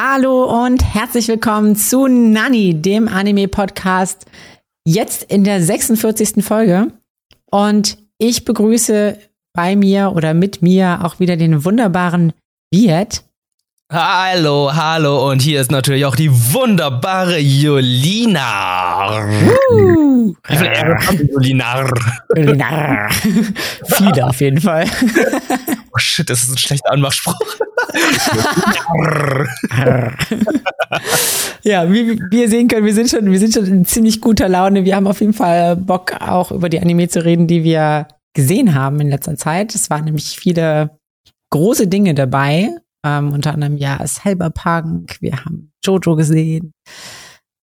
Hallo und herzlich willkommen zu Nani, dem Anime-Podcast, jetzt in der 46. Folge. Und ich begrüße bei mir oder mit mir auch wieder den wunderbaren Viet. Hallo, hallo und hier ist natürlich auch die wunderbare Jolina. Uh, Jolina? Jolina. Viele auf jeden Fall. Oh shit, das ist ein schlechter Anmachspruch. ja, wie, wie ihr sehen könnt, wir sind, schon, wir sind schon in ziemlich guter Laune. Wir haben auf jeden Fall Bock, auch über die Anime zu reden, die wir gesehen haben in letzter Zeit. Es waren nämlich viele große Dinge dabei. Ähm, unter anderem ja Cyberpunk, wir haben Jojo gesehen.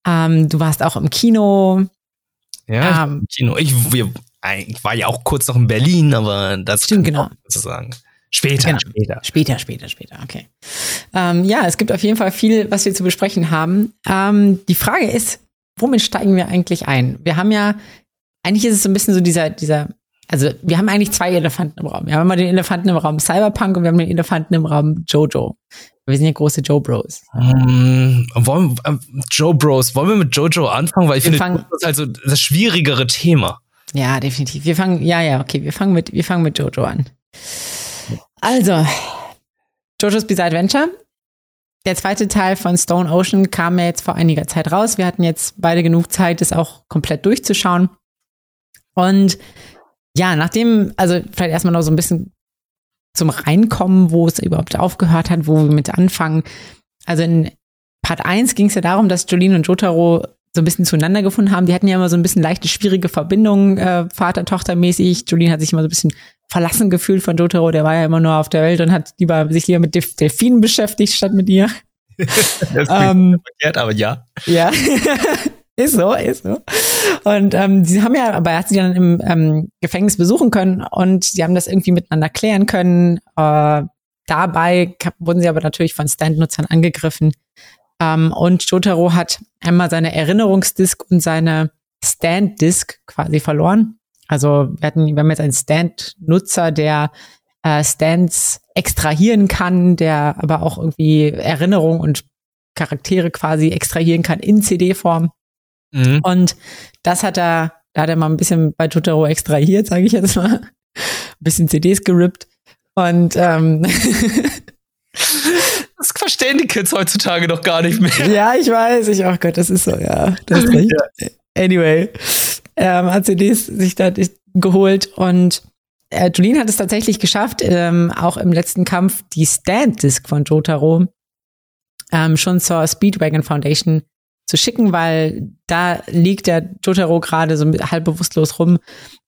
Ähm, du warst auch im Kino. Ja, Ähm, im Kino. Ich, wir, ich war ja auch kurz noch in Berlin, aber das Stimmt, genau. auch sozusagen. Später, Genau. später. Später, später, später, okay. Ähm, ja, es gibt auf jeden Fall viel, was wir zu besprechen haben. Ähm, die Frage ist, womit steigen wir eigentlich ein? Wir haben ja, eigentlich ist es so ein bisschen so dieser, dieser, also wir haben eigentlich zwei Elefanten im Raum. Wir haben immer den Elefanten im Raum Cyberpunk und wir haben den Elefanten im Raum Jojo. Wir sind ja große Joe Bros. Ähm, wollen, ähm, Joe Bros, wollen wir mit Jojo anfangen? Weil ich Wir finde, fangen- Jojo ist halt so das schwierigere Thema. Ja, definitiv. Wir fangen, ja, ja, okay, wir fangen mit, wir fangen mit Jojo an. Also, Jojo's Bizarre Adventure. Der zweite Teil von Stone Ocean kam ja jetzt vor einiger Zeit raus. Wir hatten jetzt beide genug Zeit, es auch komplett durchzuschauen. Und ja, nachdem, also vielleicht erstmal noch so ein bisschen zum Reinkommen, wo es überhaupt aufgehört hat, wo wir mit anfangen. Also in Part 1 ging es ja darum, dass Jolene und Jotaro so ein bisschen zueinander gefunden haben. Die hatten ja immer so ein bisschen leichte, schwierige Verbindungen, äh, Vater-Tochter-mäßig. Jolene hat sich immer so ein bisschen verlassen gefühlt von Jotaro. Der war ja immer nur auf der Welt und hat lieber, sich lieber mit Delf- Delfinen beschäftigt, statt mit ihr. Das Ähm, verkehrt, aber ja. ja, ist so, ist so. Und ähm, sie haben ja, aber er hat sie dann im ähm, Gefängnis besuchen können und sie haben das irgendwie miteinander klären können. Äh, dabei wurden sie aber natürlich von Stand-Nutzern angegriffen. Ähm, und Jotaro hat einmal seine Erinnerungsdisk und seine Stand-Disk quasi verloren. Also wir, hatten, wir haben jetzt einen Stand-Nutzer, der äh, Stands extrahieren kann, der aber auch irgendwie Erinnerung und Charaktere quasi extrahieren kann in CD-Form. Mhm. Und das hat er, da hat er mal ein bisschen bei Totoro extrahiert, sage ich jetzt mal. Ein bisschen CDs gerippt. Und ähm, Das verstehen die Kids heutzutage doch gar nicht mehr. ja, ich weiß, ich, oh Gott, das ist so, ja, das ist recht. Anyway, ähm, hat CDs sich da geholt und äh, Julien hat es tatsächlich geschafft, ähm, auch im letzten Kampf die Stand-Disc von Jotaro ähm, schon zur Speedwagon Foundation zu schicken, weil da liegt der Jotaro gerade so halb bewusstlos rum,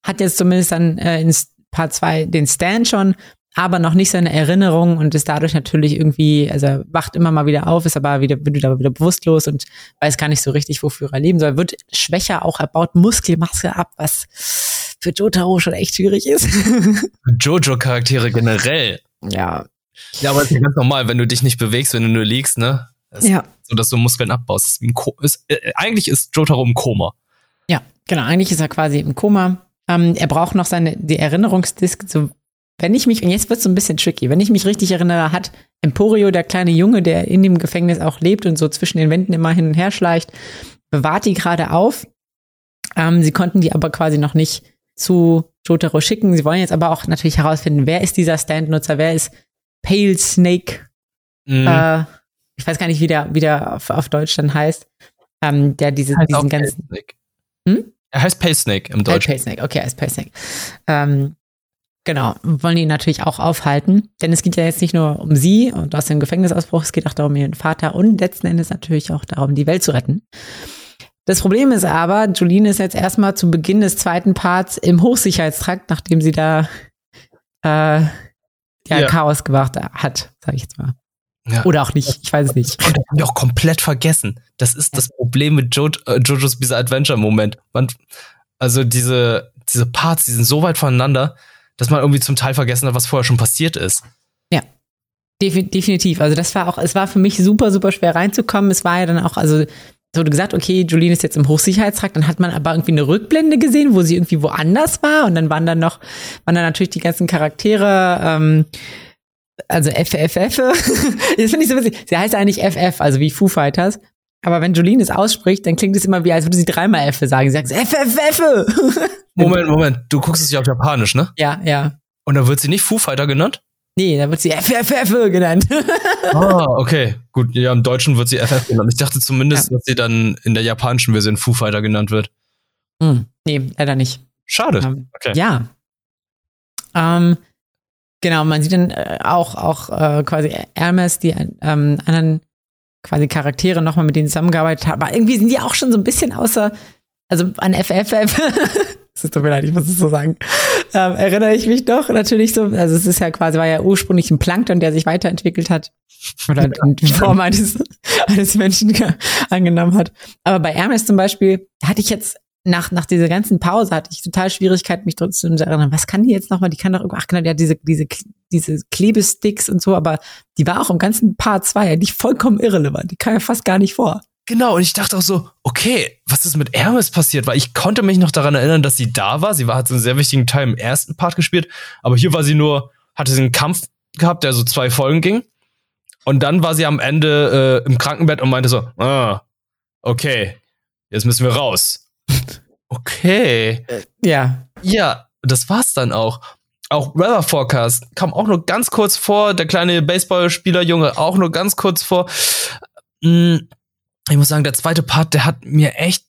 hat jetzt zumindest dann äh, in Part 2 den Stand schon, aber noch nicht seine Erinnerung und ist dadurch natürlich irgendwie, also er wacht immer mal wieder auf, ist aber wieder, wird wieder, wieder bewusstlos und weiß gar nicht so richtig, wofür er leben soll, wird schwächer auch, er baut Muskelmasse ab, was für Jotaro schon echt schwierig ist. Jojo-Charaktere generell. ja. Ja, aber es ist ganz normal, wenn du dich nicht bewegst, wenn du nur liegst, ne? Das Ja. So, dass du Muskeln abbaust. Ist, äh, eigentlich ist Jotaro im Koma. Ja, genau. Eigentlich ist er quasi im Koma. Ähm, er braucht noch seine die Erinnerungsdisk. So, wenn ich mich und jetzt wird es so ein bisschen tricky. Wenn ich mich richtig erinnere, hat Emporio, der kleine Junge, der in dem Gefängnis auch lebt und so zwischen den Wänden immer hin und her schleicht, bewahrt die gerade auf. Ähm, sie konnten die aber quasi noch nicht zu Jotaro schicken. Sie wollen jetzt aber auch natürlich herausfinden, wer ist dieser Stand-Nutzer, wer ist Pale Snake Mhm. äh, ich weiß gar nicht, wie der, wie der auf, auf Deutsch dann heißt, ähm, der diese, Heißt diesen ganzen. Hm? Er heißt Pale Snake im Deutschen. Paysnake, okay, als Paysnake. Ähm, genau, wollen ihn natürlich auch aufhalten, denn es geht ja jetzt nicht nur um sie und aus dem Gefängnisausbruch, es geht auch darum, ihren Vater und letzten Endes natürlich auch darum, die Welt zu retten. Das Problem ist aber, Jolene ist jetzt erstmal zu Beginn des zweiten Parts im Hochsicherheitstrakt, nachdem sie da äh, ja, Ja. Chaos gemacht hat, sage ich jetzt mal. Ja. Oder auch nicht, ich weiß es nicht. Und das haben wir auch komplett vergessen. Das ist das Problem mit jo äh, Jojo's Bizarre Adventure Moment. Man, also diese, diese Parts, die sind so weit voneinander, dass man irgendwie zum Teil vergessen hat, was vorher schon passiert ist. Defi definitiv. Also das war auch, es war für mich super, super schwer reinzukommen. Es war ja dann auch, also es wurde gesagt, okay, Jolene ist jetzt im Hochsicherheitstrakt, dann hat man aber irgendwie eine Rückblende gesehen, wo sie irgendwie woanders war und dann waren dann noch, waren dann natürlich die ganzen Charaktere, ähm, also FFF, das finde ich so witzig. Sie heißt eigentlich FF, also wie Foo Fighters. Aber wenn Jolene es ausspricht, dann klingt es immer wie, als würde sie dreimal F sagen. Sie sagt FFF. Moment, Moment. Du guckst es ja auf Japanisch, ne? Ja, ja. Und da wird sie nicht Foo Fighter genannt? Nee, da wird sie FFF genannt. ah, okay. Gut, ja, im Deutschen wird sie FF genannt. Ich dachte zumindest, ja. dass sie dann in der japanischen Version Foo Fighter genannt wird. Hm, nee, leider nicht. Schade. Ähm, okay. Ja. Ähm, genau, man sieht dann äh, auch, auch äh, quasi Hermes, die ähm, anderen quasi Charaktere nochmal mit denen zusammengearbeitet haben. Aber irgendwie sind die auch schon so ein bisschen außer, also an FFF. Es tut mir leid, ich muss es so sagen. Ähm, erinnere ich mich doch natürlich so. Also es ist ja quasi, war ja ursprünglich ein Plankton, der sich weiterentwickelt hat. Oder die Form eines, eines Menschen angenommen hat. Aber bei Hermes zum Beispiel hatte ich jetzt nach, nach dieser ganzen Pause hatte ich total Schwierigkeiten, mich trotzdem zu erinnern, was kann die jetzt nochmal? Die kann doch, ach genau, die hat diese, diese, diese Klebesticks und so, aber die war auch im ganzen Part 2 ja nicht vollkommen irrelevant. Die kam ja fast gar nicht vor. Genau, und ich dachte auch so, okay, was ist mit Hermes passiert? Weil ich konnte mich noch daran erinnern, dass sie da war. Sie war, hat so einen sehr wichtigen Teil im ersten Part gespielt, aber hier war sie nur, hatte sie einen Kampf gehabt, der so zwei Folgen ging. Und dann war sie am Ende äh, im Krankenbett und meinte so, ah, okay, jetzt müssen wir raus. Okay. Äh, ja. Ja, das war's dann auch. Auch Weather Forecast kam auch nur ganz kurz vor, der kleine Baseballspielerjunge auch nur ganz kurz vor. Mm, ich muss sagen, der zweite Part, der hat mir echt,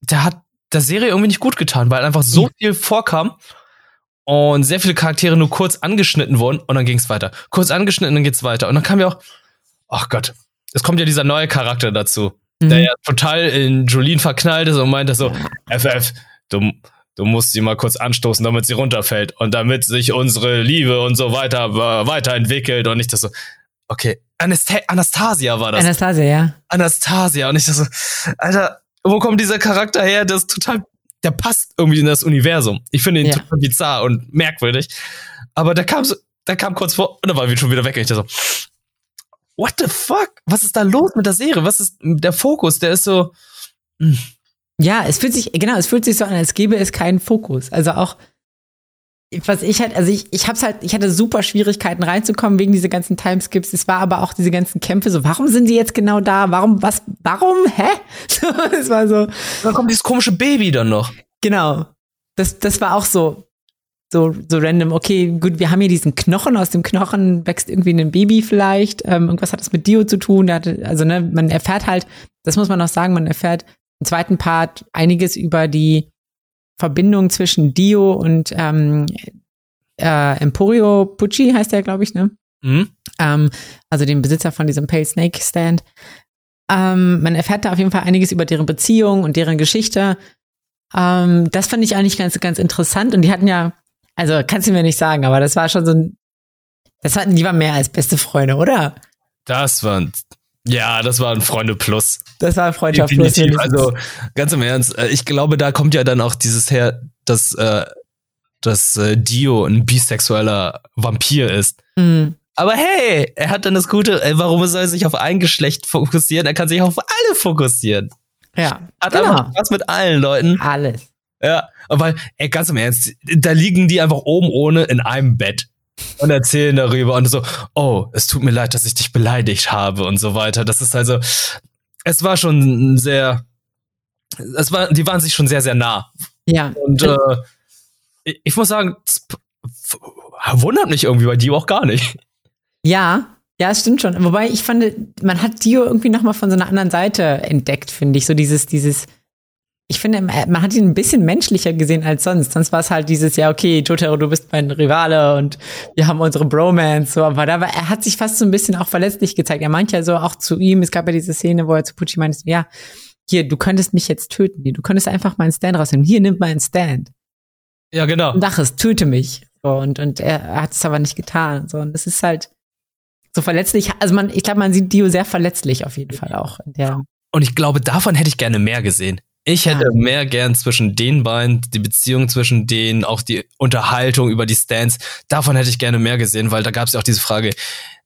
der hat der Serie irgendwie nicht gut getan, weil einfach so viel vorkam und sehr viele Charaktere nur kurz angeschnitten wurden und dann ging es weiter. Kurz angeschnitten, dann geht's weiter. Und dann kam ja auch, ach Gott, es kommt ja dieser neue Charakter dazu, mhm. der ja total in Jolene verknallt ist und meinte so, FF, du, du musst sie mal kurz anstoßen, damit sie runterfällt und damit sich unsere Liebe und so weiter äh, weiterentwickelt und nicht das so, okay, Anast Anastasia war das. Anastasia, ja. Anastasia. Und ich dachte so, Alter, wo kommt dieser Charakter her? Der ist total, der passt irgendwie in das Universum. Ich finde ihn ja. total bizarr und merkwürdig. Aber der kam so, der kam kurz vor und dann war wir schon wieder weg. Und ich dachte so, what the fuck? Was ist da los mit der Serie? Was ist der Fokus? Der ist so. Mh. Hm. Ja, es fühlt sich, genau, es fühlt sich so an, als gäbe es keinen Fokus. Also auch, was ich halt, also ich, ich hab's halt, ich hatte super Schwierigkeiten reinzukommen wegen dieser ganzen Timeskips. Es war aber auch diese ganzen Kämpfe so, warum sind die jetzt genau da? Warum, was, warum? Hä? Es war so. Dann kommt dieses komische Baby dann noch. Genau. Das, das war auch so, so, so random. Okay, gut, wir haben hier diesen Knochen. Aus dem Knochen wächst irgendwie ein Baby vielleicht. Ähm, irgendwas hat das mit Dio zu tun. Hatte, also, ne, man erfährt halt, das muss man noch sagen, man erfährt im zweiten Part einiges über die, Verbindung zwischen Dio und ähm, äh, Emporio Pucci heißt der, glaube ich, ne? Mhm. Ähm, also dem Besitzer von diesem Pale Snake Stand. Ähm, man erfährt da auf jeden Fall einiges über deren Beziehung und deren Geschichte. Ähm, das fand ich eigentlich ganz, ganz interessant. Und die hatten ja, also kannst du mir nicht sagen, aber das war schon so ein, das hatten die waren mehr als beste Freunde, oder? Das waren ja, das war ein Freunde Plus. Das war Freundschaft Definitiv. Plus. Also ganz im Ernst, äh, ich glaube, da kommt ja dann auch dieses her, dass, äh, dass äh, Dio ein bisexueller Vampir ist. Mhm. Aber hey, er hat dann das Gute, ey, warum soll er sich auf ein Geschlecht fokussieren? Er kann sich auf alle fokussieren. Ja. Hat genau. einfach Spaß mit allen Leuten. Alles. Ja, weil, ey, ganz im Ernst, da liegen die einfach oben ohne in einem Bett und erzählen darüber und so, oh, es tut mir leid, dass ich dich beleidigt habe und so weiter. Das ist also, es war schon sehr, es war, die waren sich schon sehr, sehr nah. Ja. Und äh, ich, ich muss sagen, wundert mich irgendwie bei Dio auch gar nicht. Ja, ja, es stimmt schon. Wobei ich fand, man hat Dio irgendwie noch mal von so einer anderen Seite entdeckt, finde ich. So dieses, dieses ich finde, man hat ihn ein bisschen menschlicher gesehen als sonst. Sonst war es halt dieses, ja, okay, Jotaro, du bist mein Rivale und wir haben unsere Bromance. So, aber da war, er hat sich fast so ein bisschen auch verletzlich gezeigt. Er meint ja so auch zu ihm, es gab ja diese Szene, wo er zu Pucci meinte, ja, hier, du könntest mich jetzt töten. Du könntest einfach meinen Stand rausnehmen. Hier, nimm meinen Stand. Ja, genau. Und Dach es, töte mich. So, und, und er, er hat es aber nicht getan. So, und das ist halt so verletzlich. Also man, ich glaube, man sieht Dio sehr verletzlich auf jeden Fall auch. und ich glaube, davon hätte ich gerne mehr gesehen. Ich hätte ja. mehr gern zwischen den beiden, die Beziehung zwischen denen, auch die Unterhaltung über die Stands. Davon hätte ich gerne mehr gesehen, weil da gab es ja auch diese Frage,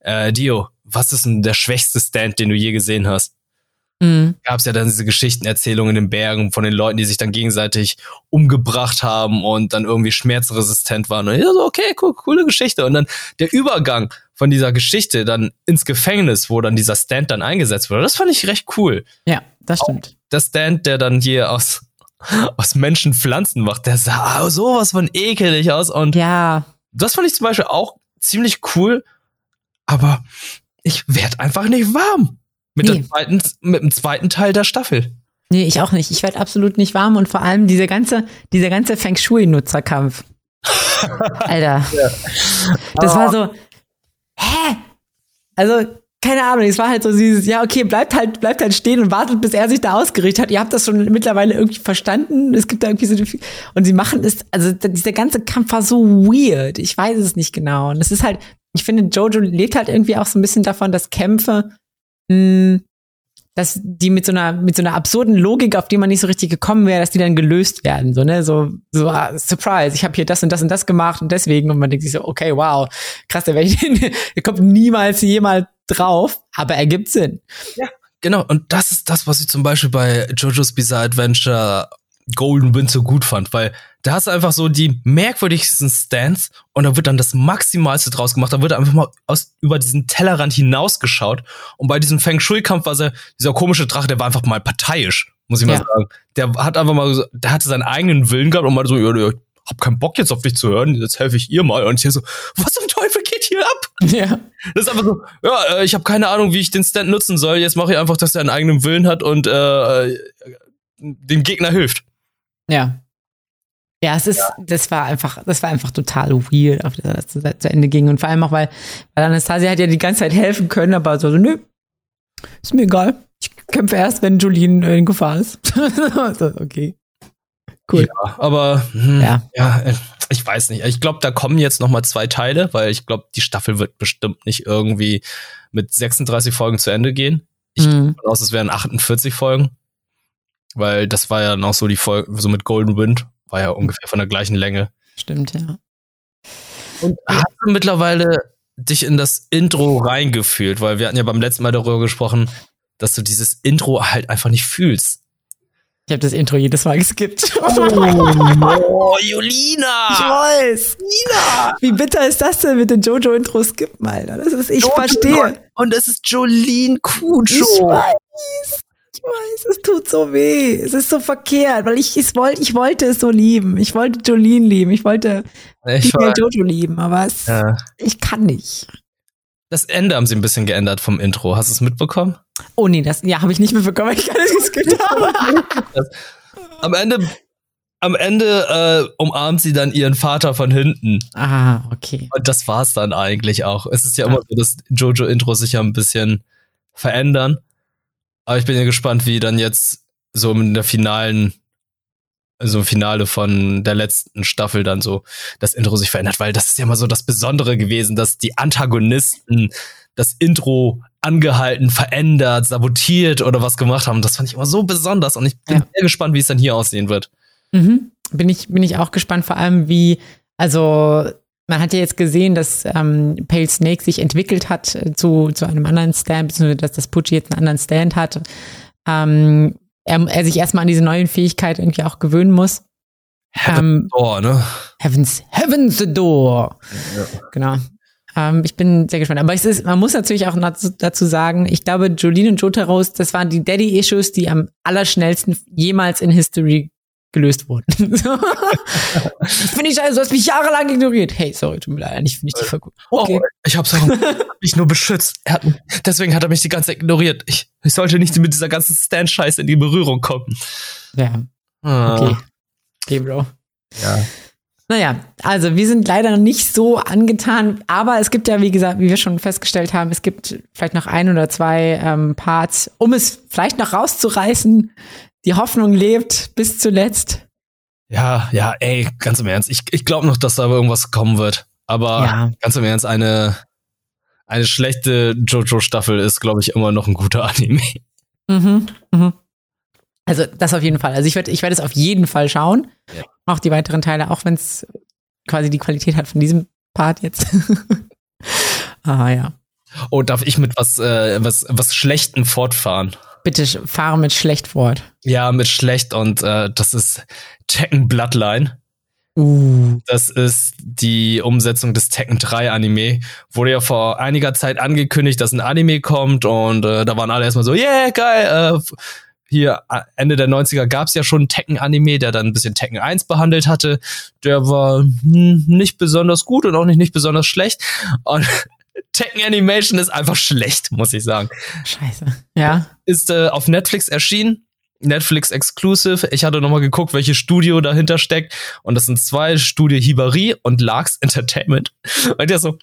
äh, Dio, was ist denn der schwächste Stand, den du je gesehen hast? Mhm. Gab es ja dann diese Geschichtenerzählungen in den Bergen von den Leuten, die sich dann gegenseitig umgebracht haben und dann irgendwie schmerzresistent waren. Und ich so, okay, cool, coole Geschichte. Und dann der Übergang von dieser Geschichte dann ins Gefängnis, wo dann dieser Stand dann eingesetzt wurde. Das fand ich recht cool. Ja, das stimmt. Auch der Stand, der dann hier aus, aus Menschen Pflanzen macht, der sah sowas von ekelig aus. Und ja. das fand ich zum Beispiel auch ziemlich cool. Aber ich werd einfach nicht warm mit, nee. zweiten, mit dem zweiten Teil der Staffel. Nee, ich auch nicht. Ich werde absolut nicht warm und vor allem dieser ganze, dieser ganze Feng Shui-Nutzerkampf. Alter. Ja. Das war so, hä? Also, keine Ahnung, es war halt so dieses, ja, okay, bleibt halt, bleibt halt stehen und wartet, bis er sich da ausgerichtet hat. Ihr habt das schon mittlerweile irgendwie verstanden. Es gibt da irgendwie so, und sie machen es, also dieser ganze Kampf war so weird. Ich weiß es nicht genau. Und es ist halt, ich finde, Jojo lebt halt irgendwie auch so ein bisschen davon, dass Kämpfe, mh, hm, dass die mit so einer mit so einer absurden Logik, auf die man nicht so richtig gekommen wäre, dass die dann gelöst werden, so ne, so so ah, Surprise, ich habe hier das und das und das gemacht und deswegen und man denkt sich so, okay, wow, krass, der, der kommt niemals jemals drauf, aber er gibt Sinn. Ja, genau. Und das ist das, was ich zum Beispiel bei JoJo's Bizarre Adventure Golden Wind so gut fand, weil da hast du einfach so die merkwürdigsten Stands und da wird dann das Maximalste draus gemacht. Da wird einfach mal aus, über diesen Tellerrand hinausgeschaut. Und bei diesem Feng Shui-Kampf war er, dieser komische Drache, der war einfach mal parteiisch, muss ich ja. mal sagen. Der hat einfach mal, der hatte seinen eigenen Willen gehabt und mal so, ja, ja, hab keinen Bock jetzt auf dich zu hören, jetzt helfe ich ihr mal. Und ich so, was zum Teufel hier ab? Ja. Das ist einfach so, ja, äh, ich habe keine Ahnung, wie ich den Stand nutzen soll. Jetzt mache ich einfach, dass er einen eigenen Willen hat und äh, äh dem Gegner hilft. Ja. Ja, es ist, ja. das war einfach, das war einfach total weird, auf das zu, zu Ende ging. Und vor allem auch, weil, weil Anastasia hat ja die ganze Zeit helfen können, aber so, nö, ist mir egal. Ich kämpfe erst, wenn Julien in Gefahr ist. okay. Cool. Ja, aber hm, ja. ja, ich weiß nicht. Ich glaube, da kommen jetzt noch mal zwei Teile, weil ich glaube, die Staffel wird bestimmt nicht irgendwie mit 36 Folgen zu Ende gehen. Ich mhm. gehe davon aus, es wären 48 Folgen. Weil das war ja noch so die Folge, so mit Golden Wind, war ja ungefähr von der gleichen Länge. Stimmt, ja. Und hast du mittlerweile dich in das Intro reingefühlt? Weil wir hatten ja beim letzten Mal darüber gesprochen, dass du dieses Intro halt einfach nicht fühlst. Ich habe das Intro jedes Mal geskippt. Oh, oh Julina! Ich weiß. Julina! Wie bitter ist das denn mit den Jojo-Intro skippen, Alter? Das ist, ich Jojo verstehe. Und es ist Jolene Kujo. Ich weiß. Ich weiß, es tut so weh. Es ist so verkehrt, weil ich es wollte, ich wollte es so lieben. Ich wollte Jolene lieben. Ich wollte ich Jojo lieben, aber es, ja. ich kann nicht. Das Ende haben sie ein bisschen geändert vom Intro. Hast du es mitbekommen? Oh nee, das ja, habe ich nicht mitbekommen. Ich kann es getan. am Ende am Ende äh, umarmt sie dann ihren Vater von hinten. Ah, okay. Und das war's dann eigentlich auch. Es ist ja immer so, dass Jojo-Intros sich ja ein bisschen verändern. Aber ich bin ja gespannt, wie dann jetzt so in der finalen, so im Finale von der letzten Staffel dann so das Intro sich verändert, weil das ist ja mal so das Besondere gewesen, dass die Antagonisten das Intro angehalten, verändert, sabotiert oder was gemacht haben. Das fand ich immer so besonders und ich bin ja. sehr gespannt, wie es dann hier aussehen wird. Mhm. Bin ich, bin ich auch gespannt, vor allem wie, also man hat ja jetzt gesehen, dass ähm, Pale Snake sich entwickelt hat äh, zu, zu einem anderen Stand, beziehungsweise dass das Pucci jetzt einen anderen Stand hat. Ähm, er, er sich erstmal an diese neuen Fähigkeiten irgendwie auch gewöhnen muss. Heaven's ähm, Door, ne? Heaven's, Heaven's the Door. Ja. Genau. Ähm, ich bin sehr gespannt. Aber es ist, man muss natürlich auch dazu sagen, ich glaube, Jolene und Jotaros, das waren die Daddy-Issues, die am allerschnellsten jemals in History gelöst wurden. ich finde ich scheiße, du hast mich jahrelang ignoriert. Hey, sorry, tut mir leid, ich finde dich voll gut. Okay. Oh, ich hab's auch mich nur beschützt. Hat, deswegen hat er mich die ganze Zeit ignoriert. Ich, ich sollte nicht mit dieser ganzen Stand-Scheiße in die Berührung kommen. Ja. Ah. Okay. Okay, Bro. Ja. Naja, also wir sind leider noch nicht so angetan, aber es gibt ja, wie gesagt, wie wir schon festgestellt haben, es gibt vielleicht noch ein oder zwei ähm, Parts, um es vielleicht noch rauszureißen, die Hoffnung lebt bis zuletzt. Ja, ja, ey, ganz im Ernst. Ich, ich glaube noch, dass da irgendwas kommen wird. Aber ja. ganz im Ernst, eine, eine schlechte Jojo-Staffel ist, glaube ich, immer noch ein guter Anime. Mhm, mhm. Also das auf jeden Fall. Also ich werde ich werd es auf jeden Fall schauen. Ja. Auch die weiteren Teile, auch wenn es quasi die Qualität hat von diesem Part jetzt. ah ja. Oh, darf ich mit was, äh, was, was Schlechten fortfahren? Bitte fahre mit schlecht fort. Ja, mit schlecht und äh, das ist Tekken Bloodline. Uh. Das ist die Umsetzung des Tekken 3 Anime. Wurde ja vor einiger Zeit angekündigt, dass ein Anime kommt und äh, da waren alle erstmal so, yeah, geil. Äh, hier Ende der 90er gab es ja schon einen Tekken-Anime, der dann ein bisschen Tekken 1 behandelt hatte. Der war hm, nicht besonders gut und auch nicht, nicht besonders schlecht. Und Tekken Animation ist einfach schlecht, muss ich sagen. Scheiße. Ja. Ist äh, auf Netflix erschienen. Netflix Exclusive. Ich hatte nochmal geguckt, welches Studio dahinter steckt. Und das sind zwei Studio Hibari und Larks Entertainment. Und der so,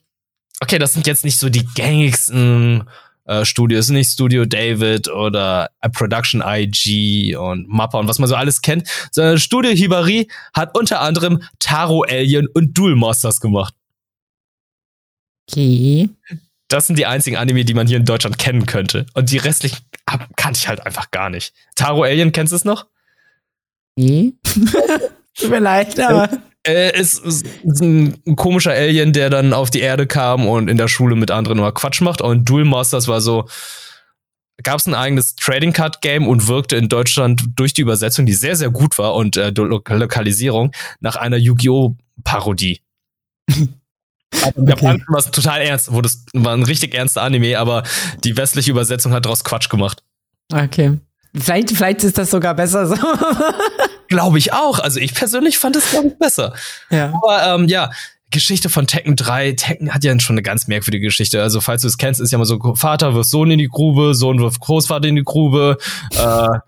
okay, das sind jetzt nicht so die gängigsten äh, Studios, nicht Studio David oder A Production IG und Mappa und was man so alles kennt, sondern Studio Hibari hat unter anderem Taro Alien und Duel Masters gemacht. Okay. Das sind die einzigen Anime, die man hier in Deutschland kennen könnte. Und die restlichen kannte ich halt einfach gar nicht. Taro Alien, kennst du es noch? Nee. Tut mir leid, aber. Äh, es ist, ist ein, komischer Alien, der dann auf die Erde kam und in der Schule mit anderen immer Quatsch macht. Und Duel Masters war so, gab es ein eigenes Trading Card Game und wirkte in Deutschland durch die Übersetzung, die sehr, sehr gut war und äh, Lokalisierung nach einer Yu-Gi-Oh! Parodie. In Japan okay. war es total ernst, wo das war ein richtig ernster Anime, aber die westliche Übersetzung hat daraus Quatsch gemacht. Okay. Vielleicht, vielleicht ist das sogar besser so. glaube ich auch. Also ich persönlich fand es, glaube ich, besser. Ja. Aber ähm, ja, Geschichte von Tekken 3. Tekken hat ja schon eine ganz merkwürdige Geschichte. Also, falls du es kennst, ist ja mal so, Vater wirft Sohn in die Grube, Sohn wirft Großvater in die Grube, äh,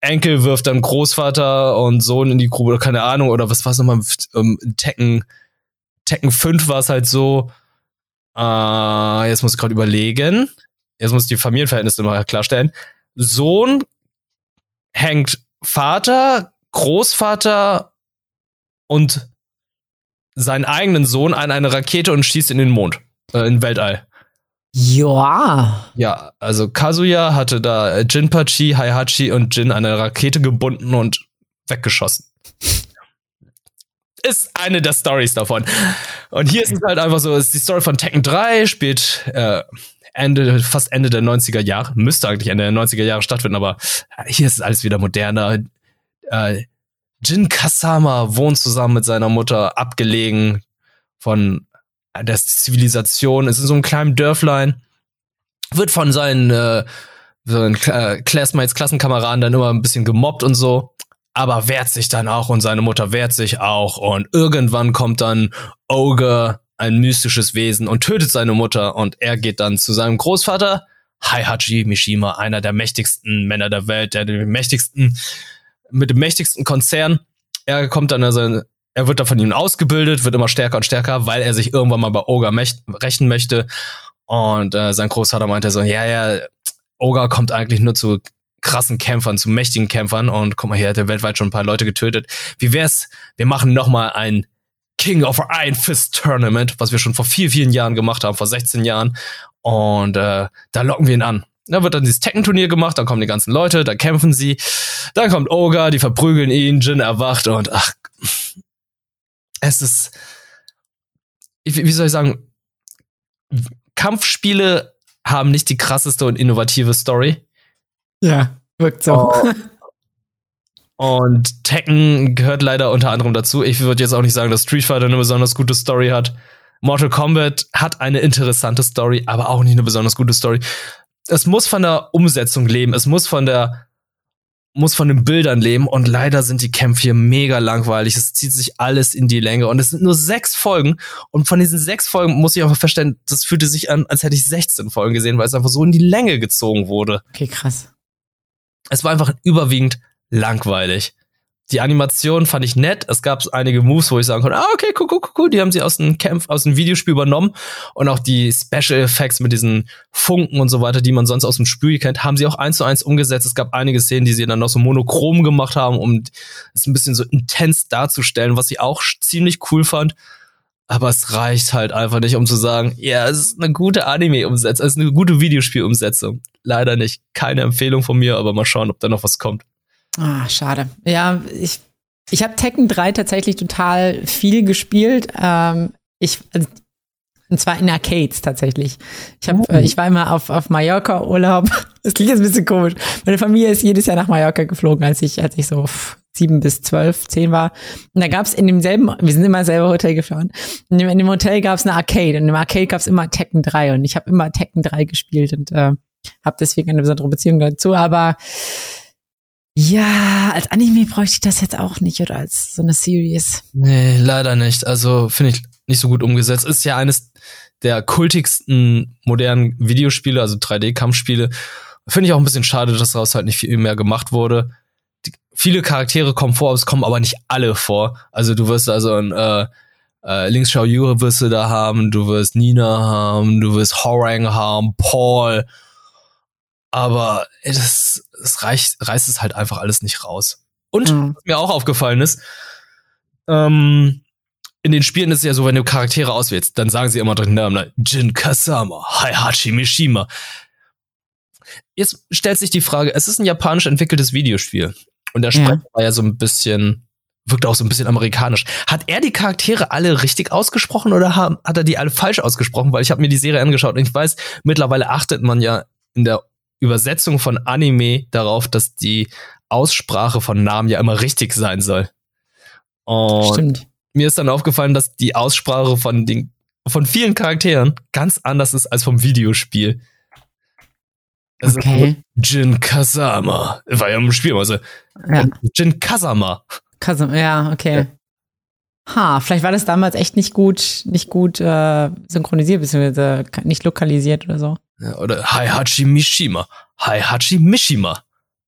Enkel wirft dann Großvater und Sohn in die Grube, keine Ahnung, oder was war es nochmal? Ähm, Tekken, Tekken 5 war es halt so, äh, jetzt muss ich gerade überlegen, jetzt muss ich die Familienverhältnisse mal klarstellen. Sohn hängt Vater, Großvater und seinen eigenen Sohn an eine Rakete und schießt in den Mond, äh, in Weltall. Ja. Ja, also Kazuya hatte da Jinpachi, Heihachi und Jin an eine Rakete gebunden und weggeschossen. ist eine der Stories davon. Und hier ist es halt einfach so, ist die Story von Tekken 3, spielt äh, Ende, fast Ende der 90er Jahre, müsste eigentlich Ende der 90er Jahre stattfinden, aber hier ist es alles wieder moderner. Äh, Jin Kasama wohnt zusammen mit seiner Mutter, abgelegen von der Zivilisation. Ist in so einem kleinen Dörflein, wird von seinen, äh, seinen äh, Classmates, Klassenkameraden dann immer ein bisschen gemobbt und so, aber wehrt sich dann auch und seine Mutter wehrt sich auch und irgendwann kommt dann Ogre, ein mystisches Wesen und tötet seine Mutter und er geht dann zu seinem Großvater, Heihachi Mishima, einer der mächtigsten Männer der Welt, der den mächtigsten mit dem mächtigsten Konzern. Er kommt dann also, er wird da von ihnen ausgebildet, wird immer stärker und stärker, weil er sich irgendwann mal bei Oga rächen möchte. Und äh, sein Großvater meinte so, ja, ja, Oga kommt eigentlich nur zu krassen Kämpfern, zu mächtigen Kämpfern. Und guck mal, hier hat er weltweit schon ein paar Leute getötet. Wie wär's? Wir machen noch mal ein King of Iron Fist Tournament, was wir schon vor vier, vielen Jahren gemacht haben, vor 16 Jahren. Und äh, da locken wir ihn an. Da wird dann dieses Tekken-Turnier gemacht, dann kommen die ganzen Leute, da kämpfen sie. Dann kommt Oga, die verprügeln ihn, Jin erwacht und ach, es ist, wie soll ich sagen, Kampfspiele haben nicht die krasseste und innovative Story. Ja, wirkt so. Oh. Und Tekken gehört leider unter anderem dazu. Ich würde jetzt auch nicht sagen, dass Street Fighter eine besonders gute Story hat. Mortal Kombat hat eine interessante Story, aber auch nicht eine besonders gute Story es muss von der Umsetzung leben, es muss von der muss von den Bildern leben und leider sind die Kämpfe hier mega langweilig. Es zieht sich alles in die Länge und es sind nur sechs Folgen und von diesen sechs Folgen muss ich einfach feststellen, das fühlte sich an, als hätte ich 16 Folgen gesehen, weil es einfach so in die Länge gezogen wurde. Okay, krass. Es war einfach überwiegend langweilig. Die Animation fand ich nett. Es gab einige Moves, wo ich sagen konnte, ah, okay, cool, cool, cool, die haben sie aus dem Kampf, aus dem Videospiel übernommen. Und auch die Special Effects mit diesen Funken und so weiter, die man sonst aus dem Spiel kennt, haben sie auch eins zu eins umgesetzt. Es gab einige Szenen, die sie dann noch so monochrom gemacht haben, um es ein bisschen so intens darzustellen, was ich auch ziemlich cool fand. Aber es reicht halt einfach nicht, um zu sagen, ja, es ist eine gute Anime-Umsetzung, es ist eine gute Videospiel-Umsetzung. Leider nicht. Keine Empfehlung von mir, aber mal schauen, ob da noch was kommt. Ah, schade. Ja, ich, ich habe Tekken 3 tatsächlich total viel gespielt. Ähm, ich, also, und zwar in Arcades tatsächlich. Ich, hab, oh. äh, ich war immer auf, auf Mallorca Urlaub. Das klingt jetzt ein bisschen komisch. Meine Familie ist jedes Jahr nach Mallorca geflogen, als ich, als ich so sieben bis zwölf, zehn war. Und da gab's in demselben, wir sind immer selber Hotel gefahren, in dem, in dem Hotel gab's eine Arcade und im Arcade gab's immer Tekken 3 und ich habe immer Tekken 3 gespielt und äh, habe deswegen eine besondere Beziehung dazu, aber ja, als Anime bräuchte ich das jetzt auch nicht oder als so eine Series. Nee, leider nicht. Also finde ich nicht so gut umgesetzt. Ist ja eines der kultigsten modernen Videospiele, also 3D-Kampfspiele. Finde ich auch ein bisschen schade, dass daraus halt nicht viel mehr gemacht wurde. Die, viele Charaktere kommen vor, es kommen aber nicht alle vor. Also du wirst also ein äh, äh, Links Xiao Yu wirst du da haben, du wirst Nina haben, du wirst Horang haben, Paul. Aber es, es reicht, reißt es halt einfach alles nicht raus. Und Mhm. was mir auch aufgefallen ist, ähm, in den Spielen ist es ja so, wenn du Charaktere auswählst, dann sagen sie immer den Namen, ne? Jin Kasama, Heihachi Mishima. Jetzt stellt sich die Frage, es ist ein japanisch entwickeltes Videospiel. Und der Ja. Sprecher war ja so ein bisschen, wirkt auch so ein bisschen amerikanisch. Hat er die Charaktere alle richtig ausgesprochen oder hat er die alle falsch ausgesprochen? Weil ich habe mir die Serie angeschaut und ich weiß, mittlerweile achtet man ja in der Übersetzung von Anime darauf, dass die Aussprache von Namen ja immer richtig sein soll. Und Stimmt. mir ist dann aufgefallen, dass die Aussprache von den von vielen Charakteren ganz anders ist als vom Videospiel. Es Okay. Jin Kazama. War ja im Spiel immer so. Ja, Jin Kazama. Kasum, ja, okay. Ha, vielleicht war das damals echt nicht gut, nicht gut äh, synchronisiert, beziehungsweise nicht lokalisiert oder so. Ja, oder Heihachi Mishima. Heihachi Mishima.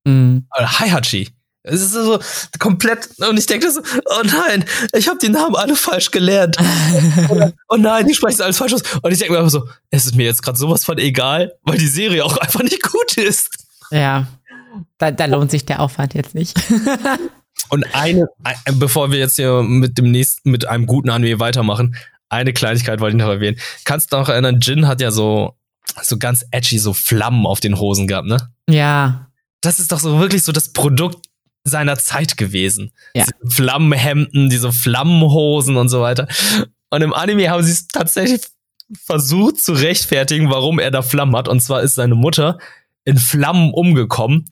Mhm. Oder Heihachi. Es ist so komplett, und ich denke so, oh nein, ich habe die Namen alle falsch gelernt. Oder, oh nein, die sprechen alles falsch aus. Und ich denke mir einfach so, es ist mir jetzt gerade sowas von egal, weil die Serie auch einfach nicht gut ist. Ja, da, da lohnt sich der Aufwand jetzt nicht. Und eine, ein, bevor wir jetzt hier mit dem nächsten, mit einem guten Anime weitermachen, eine Kleinigkeit wollte ich noch erwähnen. Kannst du noch erinnern, Jin hat ja so, so ganz edgy, so Flammen auf den Hosen gehabt, ne? ja, Das ist doch so wirklich so das Produkt seiner Zeit gewesen. Ja. Diese Flammenhemden, diese Flammenhosen und so weiter. Und im Anime haben sie es tatsächlich versucht zu rechtfertigen, warum er da Flammen hat. Und zwar ist seine Mutter in Flammen umgekommen.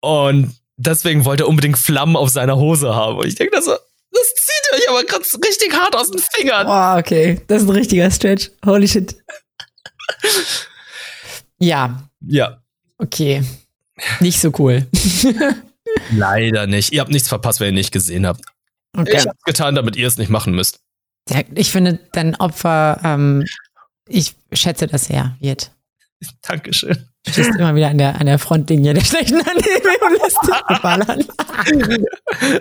Und deswegen wollte er unbedingt Flammen auf seiner Hose haben. Und ich denke, das, das zieht euch aber gerade richtig hart aus den Fingern. oh, okay, das ist ein richtiger Stretch. Holy shit. Ja, Ja, okay. Nicht so cool. leider nicht. Ihr habt nichts verpasst, wenn ihr nicht gesehen habt. Okay. Ich hab's getan, damit ihr es nicht machen müsst. Ja, ich finde, dein Opfer, ähm, ich schätze das sehr, wird. Dankeschön. Du stehst immer wieder an der, an der Frontlinie der schlechten Anime und lässt dich ballern.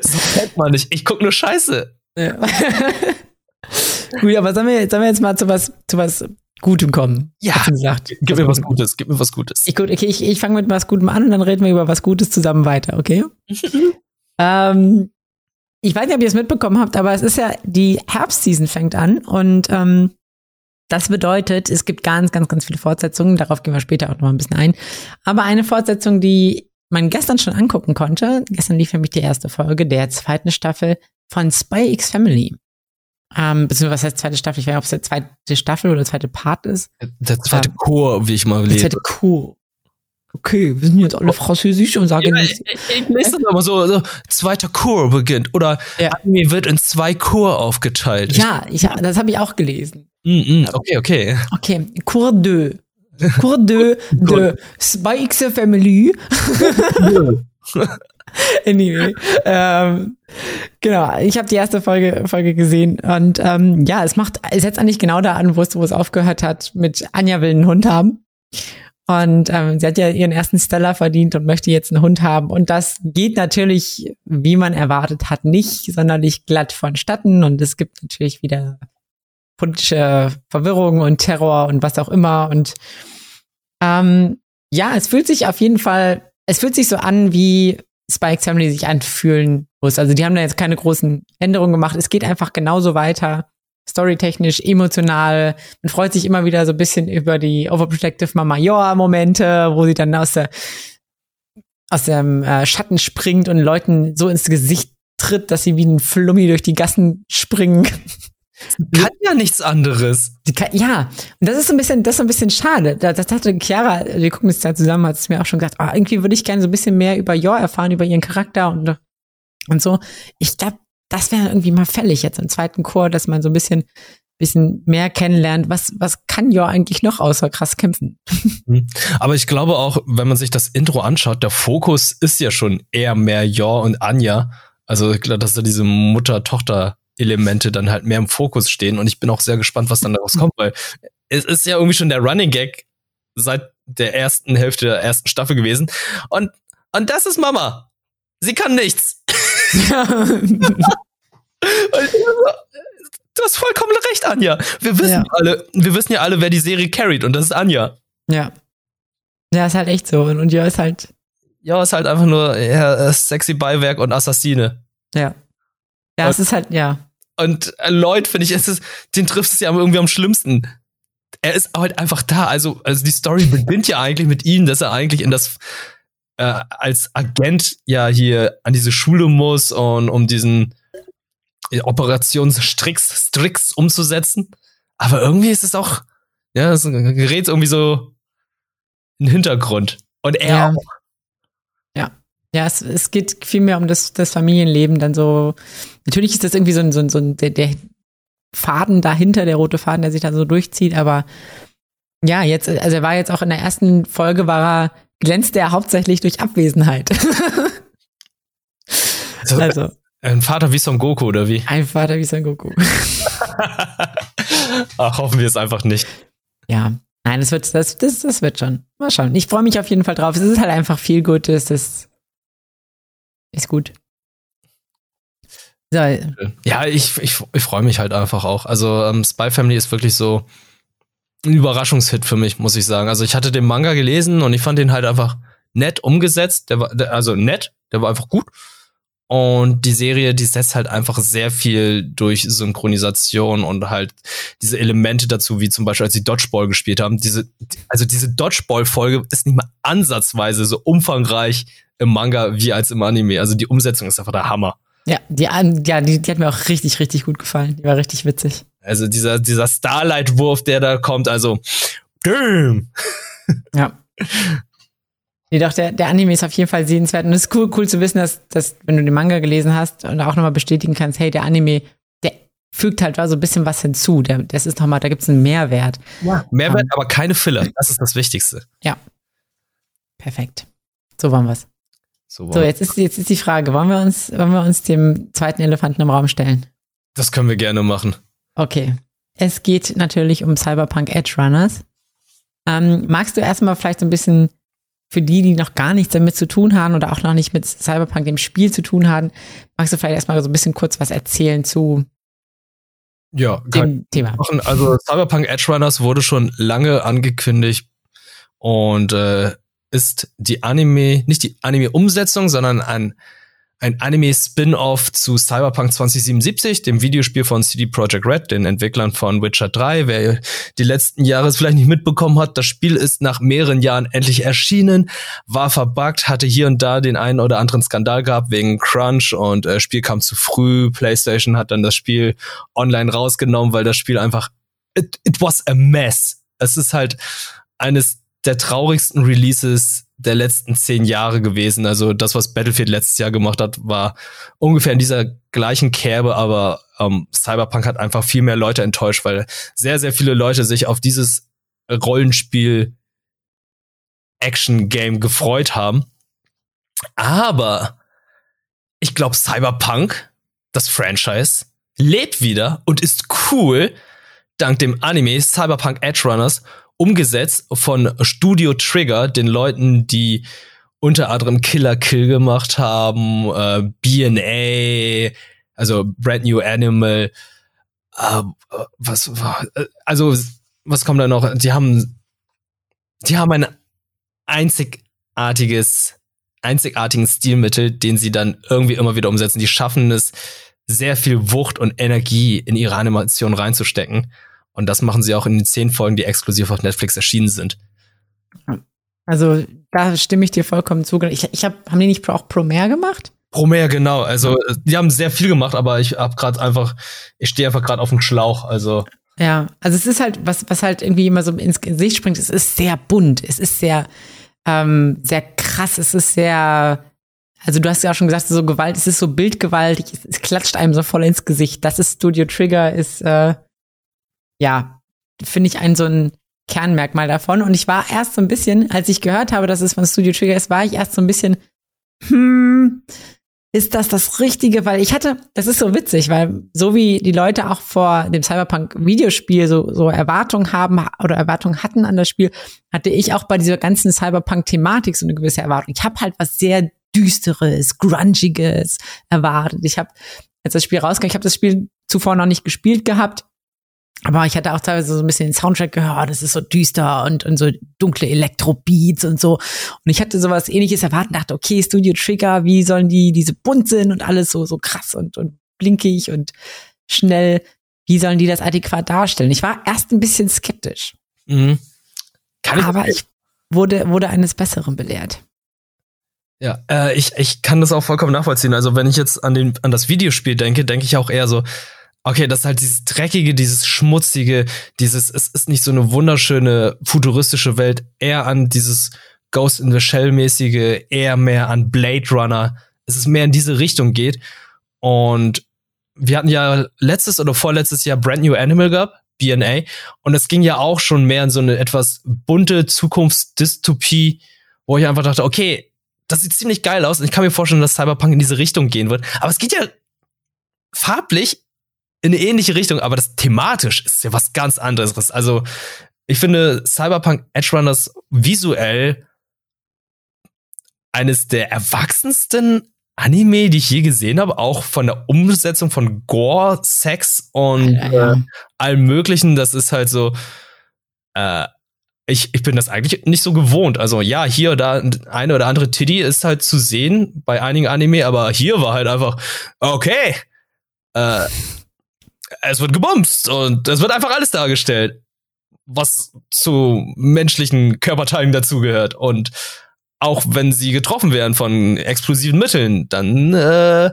So kennt man nicht. Ich guck nur Scheiße. Ja. Gut, aber sollen wir, sollen wir jetzt mal zu was, zu was Gutem kommen? Ja. Gesagt. Gib mir was Gutes, gib mir was Gutes. Ich, gut, okay, ich, ich fange mit was Gutem an und dann reden wir über was Gutes zusammen weiter, okay? ähm, ich weiß nicht, ob ihr es mitbekommen habt, aber es ist ja, die Herbstseason fängt an und ähm, das bedeutet, es gibt ganz, ganz, ganz viele Fortsetzungen. Darauf gehen wir später auch noch mal ein bisschen ein. Aber eine Fortsetzung, die man gestern schon angucken konnte, gestern lief nämlich die erste Folge der zweiten Staffel von Spy X Family. Ähm, beziehungsweise was heißt zweite Staffel? Ich weiß nicht, ob es der zweite Staffel oder zweite Part ist. Der zweite Ja. Chor, wie ich mal lese. zweite Kuh. Okay, wir sind jetzt alle französisch und sagen Ja, jetzt. ich, ich lese das immer so, so, zweiter Chor beginnt. Oder Ja. Anime wird in zwei Chor aufgeteilt. Ja, ich, das habe ich auch gelesen. Mm, mm, okay, okay. Okay, Cours 2. Cours 2 de Spy X Family. Anyway, ähm, genau, ich habe die erste Folge, Folge gesehen und ähm, ja, es macht, es setzt eigentlich genau da an, wo es, wo es aufgehört hat, mit Anja will einen Hund haben. Und ähm, sie hat ja ihren ersten Stellar verdient und möchte jetzt einen Hund haben. Und das geht natürlich, wie man erwartet hat, nicht sonderlich glatt vonstatten. Und es gibt natürlich wieder politische Verwirrung und Terror und was auch immer. Und ähm, ja, es fühlt sich auf jeden Fall, es fühlt sich so an, wie Spike Family sich anfühlen muss. Also die haben da jetzt keine großen Änderungen gemacht. Es geht einfach genauso weiter. Storytechnisch, emotional. Man freut sich immer wieder so ein bisschen über die Overprotective Mama Joa Momente, wo sie dann aus der aus dem äh, Schatten springt und Leuten so ins Gesicht tritt, dass sie wie ein Flummi durch die Gassen springen. Kann ja nichts anderes. Die kann, ja, und das ist so ein bisschen, das ist so ein bisschen schade. Das, das hatte Chiara, wir gucken das ja zusammen, hat es mir auch schon gesagt, ah, irgendwie würde ich gerne so ein bisschen mehr über Yor erfahren, über ihren Charakter und und so. Ich glaube, das wäre irgendwie mal fällig jetzt im zweiten Chor, dass man so ein bisschen bisschen mehr kennenlernt, was, was kann Jo eigentlich noch außer krass kämpfen? Mhm. Aber ich glaube auch, wenn man sich das Intro anschaut, der Fokus ist ja schon eher mehr Jo und Anja. Also ich glaube, dass da diese Mutter-Tochter-Elemente dann halt mehr im Fokus stehen. Und ich bin auch sehr gespannt, was dann daraus kommt, weil es ist ja irgendwie schon der Running Gag seit der ersten Hälfte der ersten Staffel gewesen. Und, und das ist Mama. Sie kann nichts. Ja. du hast vollkommen recht, Anja. Wir wissen ja. alle, wir wissen ja alle, wer die Serie carried und das ist Anja. Ja. Ja, ist halt echt so. Und, und ja, ist halt. Ja, ist halt einfach nur ja, sexy Beiwerk und Assassine. Ja. Ja, es ist halt, ja. Und äh, Lloyd, finde ich, ist es, den trifft es ja irgendwie am schlimmsten. Er ist halt einfach da. Also, also die Story beginnt ja eigentlich mit ihm, dass er eigentlich in das äh, als Agent ja hier an diese Schule muss und um diesen Operationsstricks Stricks umzusetzen. Aber irgendwie ist es auch, ja, es gerät irgendwie so in den Hintergrund. Und er ja. auch. Ja. Es, es geht viel mehr um das, das Familienleben, dann so. Natürlich ist das irgendwie so ein, so ein, so ein der, der Faden dahinter, der rote Faden, der sich dann so durchzieht, aber ja, jetzt, also er war jetzt auch in der ersten Folge, war er, glänzte er hauptsächlich durch Abwesenheit. also, also ein Vater wie Son Goku, oder wie? Ein Vater wie Son Goku. Ach, hoffen wir es einfach nicht. Ja, nein, das wird, das, das, das wird schon. Mal schauen. Ich freue mich auf jeden Fall drauf. Es ist halt einfach viel Gutes. Das ist gut. So. Ja, ich, ich, ich freue mich halt einfach auch. Also, ähm, Spy Family ist wirklich so ein Überraschungshit für mich, muss ich sagen. Also, ich hatte den Manga gelesen und ich fand den halt einfach nett umgesetzt. Der war, der, also nett, der war einfach gut. Und die Serie, die setzt halt einfach sehr viel durch Synchronisation und halt diese Elemente dazu, wie zum Beispiel, als sie Dodgeball gespielt haben. Diese, also diese Dodgeball-Folge ist nicht mal ansatzweise so umfangreich im Manga wie als im Anime. Also die Umsetzung ist einfach der Hammer. Ja, die, ja, die, die hat mir auch richtig, richtig gut gefallen. Die war richtig witzig. Also dieser, dieser Starlight-Wurf, der da kommt, also, damn! Ja. Nee, doch, der, der Anime ist auf jeden Fall sehenswert. Und es ist cool, cool zu wissen, dass, dass, wenn du den Manga gelesen hast und auch nochmal bestätigen kannst, hey, der Anime, der fügt halt so ein bisschen was hinzu. Der, das ist nochmal, da gibt es einen Mehrwert. Ja. Mehrwert, um, aber keine Filler. Das ist das Wichtigste. Ja. Perfekt. So waren wir's. So, so jetzt, ist, jetzt ist die Frage, wollen wir, uns, wollen wir uns dem zweiten Elefanten im Raum stellen? Das können wir gerne machen. Okay. Es geht natürlich um Cyberpunk Edge Runners. Ähm, magst du erstmal vielleicht so ein bisschen für die, die noch gar nichts damit zu tun haben oder auch noch nicht mit Cyberpunk dem Spiel zu tun haben, magst du vielleicht erstmal so ein bisschen kurz was erzählen zu ja, dem Thema. Machen. Also Cyberpunk Edge Runners wurde schon lange angekündigt und äh, ist die Anime, nicht die Anime-Umsetzung, sondern ein ein Anime-Spin-off zu Cyberpunk 2077, dem Videospiel von CD Projekt Red, den Entwicklern von Witcher 3. Wer die letzten Jahre vielleicht nicht mitbekommen hat, das Spiel ist nach mehreren Jahren endlich erschienen, war verbuggt, hatte hier und da den einen oder anderen Skandal gehabt wegen Crunch und äh, Spiel kam zu früh. PlayStation hat dann das Spiel online rausgenommen, weil das Spiel einfach it, it was a mess. Es ist halt eines der traurigsten Releases der letzten zehn Jahre gewesen. Also das, was Battlefield letztes Jahr gemacht hat, war ungefähr in dieser gleichen Kerbe, aber ähm, Cyberpunk hat einfach viel mehr Leute enttäuscht, weil sehr, sehr viele Leute sich auf dieses Rollenspiel Action-Game gefreut haben. Aber ich glaube, Cyberpunk, das Franchise, lebt wieder und ist cool dank dem Anime Cyberpunk Edge Runners umgesetzt von Studio Trigger, den Leuten, die unter anderem Killer Kill gemacht haben, äh, BNA, also Brand New Animal, äh, was also was kommt da noch? Die haben, die haben ein einzigartiges, einzigartigen Stilmittel, den sie dann irgendwie immer wieder umsetzen. Die schaffen es, sehr viel Wucht und Energie in ihre Animation reinzustecken. Und das machen sie auch in den zehn Folgen, die exklusiv auf Netflix erschienen sind. Also da stimme ich dir vollkommen zu. Ich, ich hab, haben die nicht auch Promare gemacht? Promare, genau. Also die haben sehr viel gemacht, aber ich habe gerade einfach, ich stehe einfach gerade auf dem Schlauch. Also ja, also es ist halt, was, was halt irgendwie immer so ins Gesicht springt, es ist sehr bunt, es ist sehr, ähm, sehr krass, es ist sehr also du hast ja auch schon gesagt, so Gewalt, es ist so bildgewaltig, es, es klatscht einem so voll ins Gesicht. Das ist Studio Trigger, ist äh, ja, finde ich ein so ein Kernmerkmal davon. Und ich war erst so ein bisschen, als ich gehört habe, dass es von Studio Trigger ist, war ich erst so ein bisschen, hm, ist das das Richtige? Weil ich hatte, das ist so witzig, weil so wie die Leute auch vor dem Cyberpunk-Videospiel so, so Erwartungen haben oder Erwartungen hatten an das Spiel, hatte ich auch bei dieser ganzen Cyberpunk-Thematik so eine gewisse Erwartung. Ich habe halt was sehr Düsteres, Grungiges erwartet. Ich habe, als das Spiel rauskam, ich habe das Spiel zuvor noch nicht gespielt gehabt, aber ich hatte auch teilweise so ein bisschen den Soundtrack gehört, das ist so düster und, und so dunkle Elektrobeats und so. Und ich hatte sowas ähnliches erwartet, dachte, okay, Studio Trigger, wie sollen die diese bunt sind und alles so, so krass und, und blinkig und schnell, wie sollen die das adäquat darstellen? Ich war erst ein bisschen skeptisch. Mhm. Kann aber ich wurde, wurde eines Besseren belehrt. Ja, äh, ich, ich kann das auch vollkommen nachvollziehen. Also wenn ich jetzt an, den, an das Videospiel denke, denke ich auch eher so, okay, das ist halt dieses dreckige, dieses schmutzige, dieses, es ist nicht so eine wunderschöne futuristische Welt, eher an dieses Ghost in the Shell mäßige, eher mehr an Blade Runner. Es ist mehr in diese Richtung geht. Und wir hatten ja letztes oder vorletztes Jahr Brand New Animal gehabt, BNA. Und es ging ja auch schon mehr in so eine etwas bunte Zukunftsdystopie, wo ich einfach dachte, okay, das sieht ziemlich geil aus. Und ich kann mir vorstellen, dass Cyberpunk in diese Richtung gehen wird. Aber es geht ja farblich in eine ähnliche Richtung, aber das thematisch ist ja was ganz anderes. Also, ich finde Cyberpunk Edge Runners visuell eines der erwachsensten Anime, die ich je gesehen habe, auch von der Umsetzung von Gore, Sex und ja, ja. Äh, allem Möglichen. Das ist halt so, äh, ich, ich bin das eigentlich nicht so gewohnt. Also ja, hier oder da eine oder andere Titty ist halt zu sehen bei einigen Anime, aber hier war halt einfach, okay, äh, es wird gebumst und es wird einfach alles dargestellt, was zu menschlichen Körperteilen dazugehört. Und auch wenn sie getroffen werden von explosiven Mitteln, dann äh,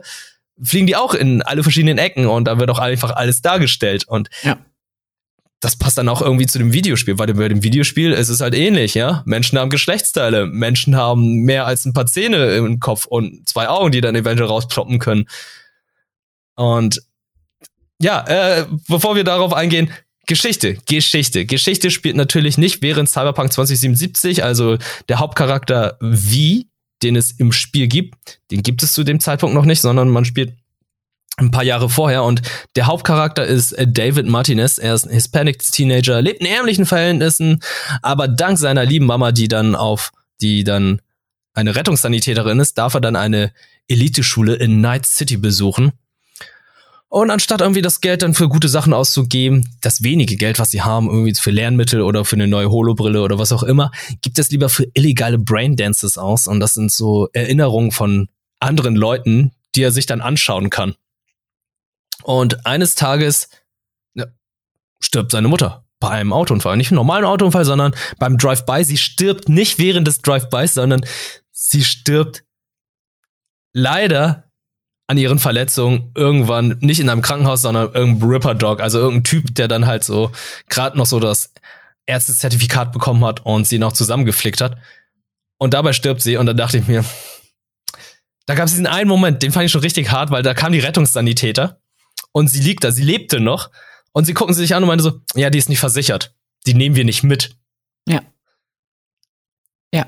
fliegen die auch in alle verschiedenen Ecken und da wird auch einfach alles dargestellt. Und ja. das passt dann auch irgendwie zu dem Videospiel, weil bei dem Videospiel ist es halt ähnlich, ja. Menschen haben Geschlechtsteile, Menschen haben mehr als ein paar Zähne im Kopf und zwei Augen, die dann eventuell rausploppen können. Und ja, äh, bevor wir darauf eingehen, Geschichte, Geschichte. Geschichte spielt natürlich nicht während Cyberpunk 2077, also der Hauptcharakter V, den es im Spiel gibt, den gibt es zu dem Zeitpunkt noch nicht, sondern man spielt ein paar Jahre vorher und der Hauptcharakter ist äh, David Martinez. Er ist ein Hispanic Teenager, lebt in ärmlichen Verhältnissen, aber dank seiner lieben Mama, die dann auf, die dann eine Rettungssanitäterin ist, darf er dann eine Eliteschule in Night City besuchen und anstatt irgendwie das Geld dann für gute Sachen auszugeben, das wenige Geld, was sie haben, irgendwie für Lernmittel oder für eine neue Holobrille oder was auch immer, gibt es lieber für illegale Braindances aus. Und das sind so Erinnerungen von anderen Leuten, die er sich dann anschauen kann. Und eines Tages ja, stirbt seine Mutter bei einem Autounfall. Nicht einem normalen Autounfall, sondern beim Drive-By. Sie stirbt nicht während des Drive-Bys, sondern sie stirbt leider an ihren Verletzungen irgendwann nicht in einem Krankenhaus, sondern irgendein Ripper Dog, also irgendein Typ, der dann halt so gerade noch so das Ärztezertifikat bekommen hat und sie noch zusammengeflickt hat. Und dabei stirbt sie und dann dachte ich mir, da gab es diesen einen Moment, den fand ich schon richtig hart, weil da kam die Rettungssanitäter und sie liegt da, sie lebte noch und sie gucken sie sich an und meinte so, ja, die ist nicht versichert, die nehmen wir nicht mit. Ja. Ja.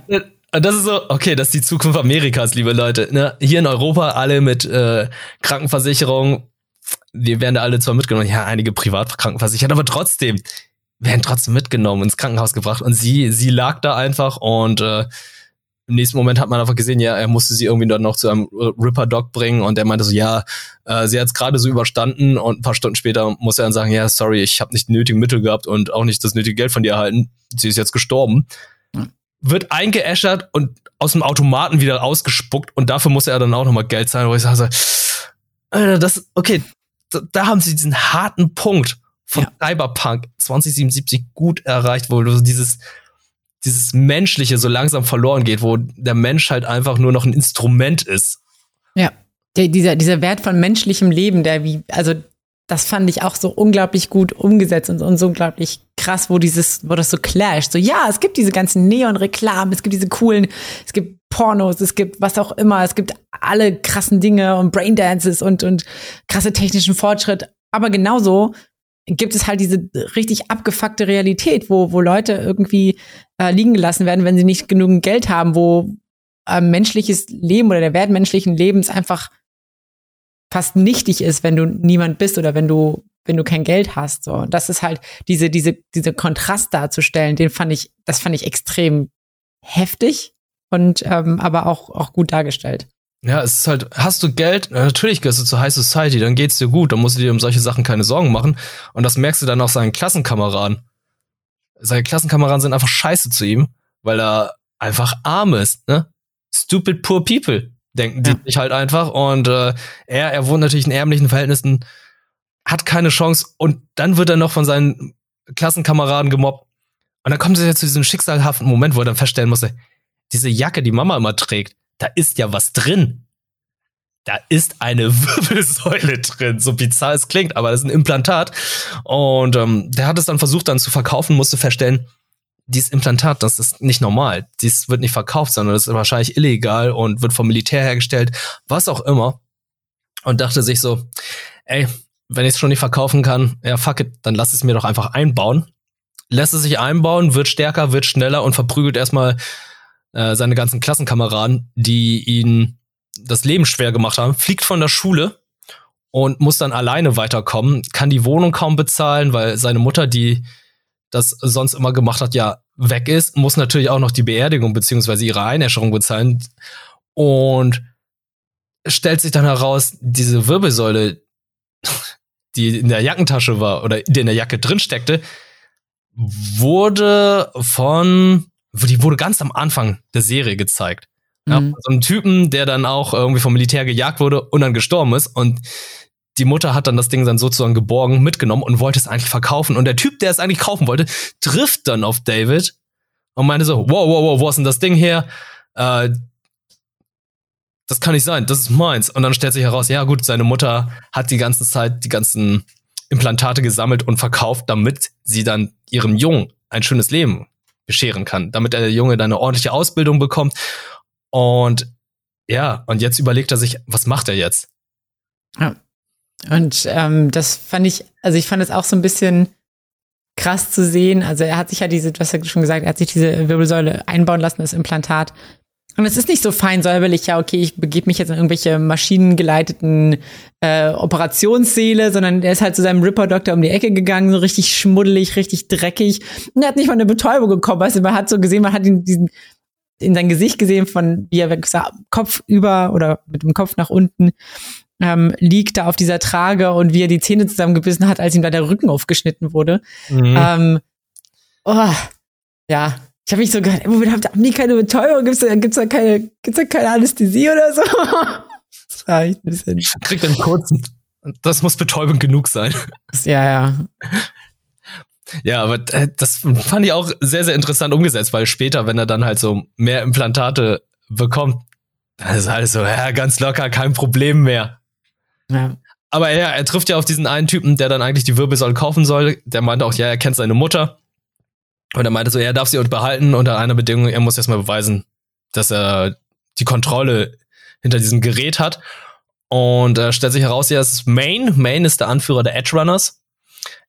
Und das ist so, okay, das ist die Zukunft Amerikas, liebe Leute. Ne? Hier in Europa alle mit äh, Krankenversicherung, wir werden da alle zwar mitgenommen, ja, einige privat krankenversichert, aber trotzdem werden trotzdem mitgenommen, ins Krankenhaus gebracht. Und sie, sie lag da einfach und äh, im nächsten Moment hat man einfach gesehen, ja, er musste sie irgendwie dann noch zu einem Ripper Dog bringen und er meinte so, ja, äh, sie hat es gerade so überstanden und ein paar Stunden später muss er dann sagen, ja, sorry, ich habe nicht die nötigen Mittel gehabt und auch nicht das nötige Geld von dir erhalten. Sie ist jetzt gestorben wird eingeäschert und aus dem Automaten wieder ausgespuckt und dafür muss er dann auch nochmal Geld zahlen, wo ich sage, Alter, das, okay, da, da haben sie diesen harten Punkt von ja. Cyberpunk 2077 gut erreicht, wo du dieses, dieses Menschliche so langsam verloren geht, wo der Mensch halt einfach nur noch ein Instrument ist. Ja. Der, dieser, dieser Wert von menschlichem Leben, der wie, also das fand ich auch so unglaublich gut umgesetzt und, und so unglaublich krass, wo dieses, wo das so clasht. So, ja, es gibt diese ganzen Neon-Reklamen, es gibt diese coolen, es gibt Pornos, es gibt was auch immer, es gibt alle krassen Dinge und Braindances und, und krasse technischen Fortschritt. Aber genauso gibt es halt diese richtig abgefuckte Realität, wo, wo Leute irgendwie äh, liegen gelassen werden, wenn sie nicht genügend Geld haben, wo äh, menschliches Leben oder der Wert menschlichen Lebens einfach fast nichtig ist, wenn du niemand bist oder wenn du wenn du kein Geld hast. So, und das ist halt diese diese diese Kontrast darzustellen. Den fand ich, das fand ich extrem heftig und ähm, aber auch auch gut dargestellt. Ja, es ist halt, hast du Geld, natürlich gehörst du zur High Society, dann geht's dir gut, dann musst du dir um solche Sachen keine Sorgen machen. Und das merkst du dann auch seinen Klassenkameraden. Seine Klassenkameraden sind einfach scheiße zu ihm, weil er einfach arm ist, ne? Stupid poor people, denken die sich halt einfach. Und äh, er, er wohnt natürlich in ärmlichen Verhältnissen, hat keine Chance und dann wird er noch von seinen Klassenkameraden gemobbt. Und dann kommt es ja zu diesem schicksalhaften Moment, wo er dann feststellen musste, diese Jacke, die Mama immer trägt, da ist ja was drin. Da ist eine Wirbelsäule drin, so bizarr es klingt, aber das ist ein Implantat. Und ähm, der hat es dann versucht dann zu verkaufen, musste feststellen, dieses Implantat, das ist nicht normal. Dies wird nicht verkauft, sondern das ist wahrscheinlich illegal und wird vom Militär hergestellt, was auch immer. Und dachte sich so, ey, wenn ich es schon nicht verkaufen kann, ja fuck it, dann lass es mir doch einfach einbauen. Lässt es sich einbauen, wird stärker, wird schneller und verprügelt erstmal äh, seine ganzen Klassenkameraden, die ihn das Leben schwer gemacht haben, fliegt von der Schule und muss dann alleine weiterkommen, kann die Wohnung kaum bezahlen, weil seine Mutter, die das sonst immer gemacht hat, ja weg ist, muss natürlich auch noch die Beerdigung beziehungsweise ihre Einäscherung bezahlen und stellt sich dann heraus, diese Wirbelsäule, die in der Jackentasche war oder die in der Jacke drin steckte, wurde von die wurde ganz am Anfang der Serie gezeigt. Ja, mhm. so ein Typen, der dann auch irgendwie vom Militär gejagt wurde und dann gestorben ist. Und die Mutter hat dann das Ding dann sozusagen geborgen, mitgenommen und wollte es eigentlich verkaufen. Und der Typ, der es eigentlich kaufen wollte, trifft dann auf David und meinte so, wow, wow, wow, wo ist denn das Ding her? Äh, das kann nicht sein, das ist meins. Und dann stellt sich heraus, ja gut, seine Mutter hat die ganze Zeit die ganzen Implantate gesammelt und verkauft, damit sie dann ihrem Jungen ein schönes Leben bescheren kann, damit der Junge dann eine ordentliche Ausbildung bekommt. Und ja, und jetzt überlegt er sich, was macht er jetzt? Ja. Und ähm, das fand ich, also ich fand es auch so ein bisschen krass zu sehen. Also er hat sich ja diese, du hast ja schon gesagt, er hat sich diese Wirbelsäule einbauen lassen, das Implantat. Und es ist nicht so fein säuberlich, ja, okay, ich begebe mich jetzt in irgendwelche maschinengeleiteten äh, Operationssäle, sondern er ist halt zu seinem Ripper-Doktor um die Ecke gegangen, so richtig schmuddelig, richtig dreckig. Und er hat nicht mal eine Betäubung bekommen, weißt du, man hat so gesehen, man hat ihn diesen in sein Gesicht gesehen, von wie er Kopf über oder mit dem Kopf nach unten ähm, liegt da auf dieser Trage und wie er die Zähne zusammengebissen hat, als ihm da der Rücken aufgeschnitten wurde. Mhm. Ähm, oh, ja, ich habe mich so gedacht, Moment, haben die keine Betäubung? Gibt's da, gibt's da keine, gibt's da keine Anästhesie oder so? das war echt ein bisschen. Kriegt einen kurzen. Das muss Betäubung genug sein. Ja, ja. Ja, aber äh, das fand ich auch sehr, sehr interessant umgesetzt, weil später, wenn er dann halt so mehr Implantate bekommt, dann ist alles so, ja, ganz locker, kein Problem mehr. Ja. Aber ja, er trifft ja auf diesen einen Typen, der dann eigentlich die Wirbelsäule kaufen soll. Der meinte auch, ja, er kennt seine Mutter. Und er meinte so, er darf sie behalten unter einer Bedingung, er muss erstmal beweisen, dass er die Kontrolle hinter diesem Gerät hat. Und äh, stellt sich heraus, ja, es ist Main. Main ist der Anführer der Edge Runners.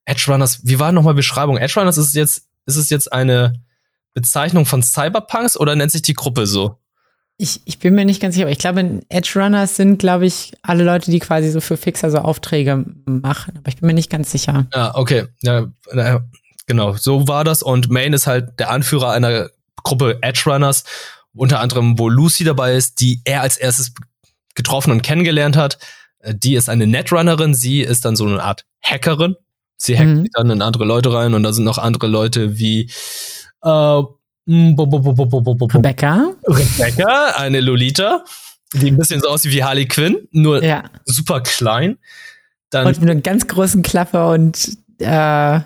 Edge Runners, wie war nochmal Beschreibung? Edge Runners ist jetzt, ist es jetzt eine Bezeichnung von Cyberpunks oder nennt sich die Gruppe so? Ich, ich bin mir nicht ganz sicher, aber ich glaube, Edge Runners sind, glaube ich, alle Leute, die quasi so für Fixer so Aufträge machen. Aber ich bin mir nicht ganz sicher. Ja, okay. Ja, Genau, so war das. Und Main ist halt der Anführer einer Gruppe Edge Runners, unter anderem, wo Lucy dabei ist, die er als erstes getroffen und kennengelernt hat. Äh, die ist eine Netrunnerin, sie ist dann so eine Art Hackerin. Sie hackt mhm. dann in andere Leute rein und da sind noch andere Leute wie äh, Rebecca. Rebecca, eine Lolita, die ein bisschen so aussieht wie Harley Quinn, nur ja. super klein. Dann und mit einer ganz großen Klappe und äh,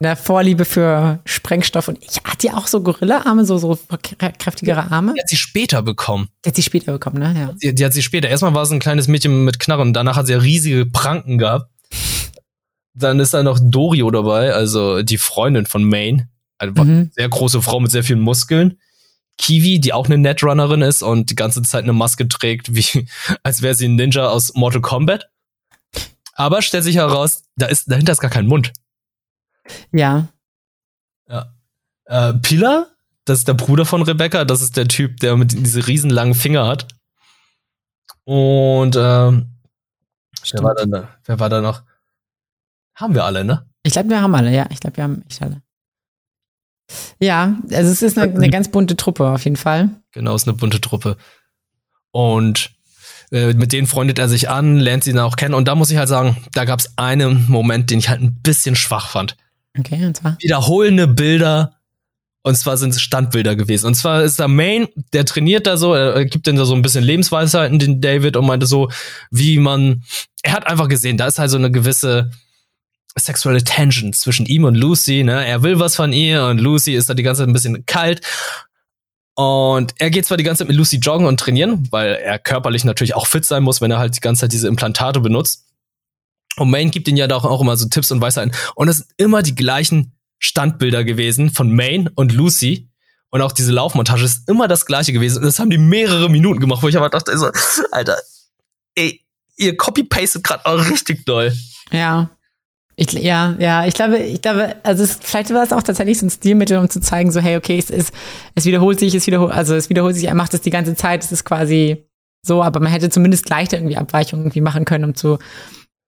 eine Vorliebe für Sprengstoff und ich hat die auch so Gorilla-Arme, so, so kräftigere Arme. Die hat sie später bekommen. Die hat sie später bekommen, ne? Ja. Die, die hat sie später. Erstmal war sie ein kleines Mädchen mit Knarren danach hat sie ja riesige Pranken gehabt. dann ist da noch Dorio dabei, also die Freundin von Maine. Eine mhm. sehr große Frau mit sehr vielen Muskeln. Kiwi, die auch eine Netrunnerin ist und die ganze Zeit eine Maske trägt, wie als wäre sie ein Ninja aus Mortal Kombat. Aber stellt sich heraus, da ist dahinter ist gar kein Mund. Ja. Ja. Äh, Pilar, das ist der Bruder von Rebecca, das ist der Typ, der mit diese riesenlangen Finger hat. Und ähm, wer war, da, wer war da noch? Haben wir alle, ne? Ich glaube, wir haben alle, ja. Ich glaube, wir haben echt alle. Ja, also es ist eine, eine, ganz bunte Truppe auf jeden Fall. Genau, es ist eine bunte Truppe. Und äh, mit denen freundet er sich an, lernt sie dann auch kennen. Und da muss ich halt sagen, da gab es einen Moment, den ich halt ein bisschen schwach fand. Okay, und zwar? Wiederholende Bilder. Und zwar sind es Standbilder gewesen. Und zwar ist da Main, der trainiert da so, er gibt dann da so ein bisschen Lebensweisheiten, den David, und meinte so, wie man, er hat einfach gesehen, da ist halt so eine gewisse, sexuelle Tension zwischen ihm und Lucy. Ne? Er will was von ihr und Lucy ist da die ganze Zeit ein bisschen kalt. Und er geht zwar die ganze Zeit mit Lucy joggen und trainieren, weil er körperlich natürlich auch fit sein muss, wenn er halt die ganze Zeit diese Implantate benutzt. Und Maine gibt ihm ja da auch immer so Tipps und Weisheiten. Und es sind immer die gleichen Standbilder gewesen von Maine und Lucy. Und auch diese Laufmontage ist immer das gleiche gewesen. Und das haben die mehrere Minuten gemacht, wo ich aber dachte, so, Alter, ey, ihr copy-pastet gerade auch richtig doll. Ja. Ich, ja, ja, ich glaube, ich glaube, also es, vielleicht war es auch tatsächlich so ein Stilmittel, um zu zeigen, so, hey, okay, es ist, es wiederholt sich, es wiederholt, also es wiederholt sich, er macht es die ganze Zeit, es ist quasi so, aber man hätte zumindest leichter irgendwie Abweichungen irgendwie machen können, um zu,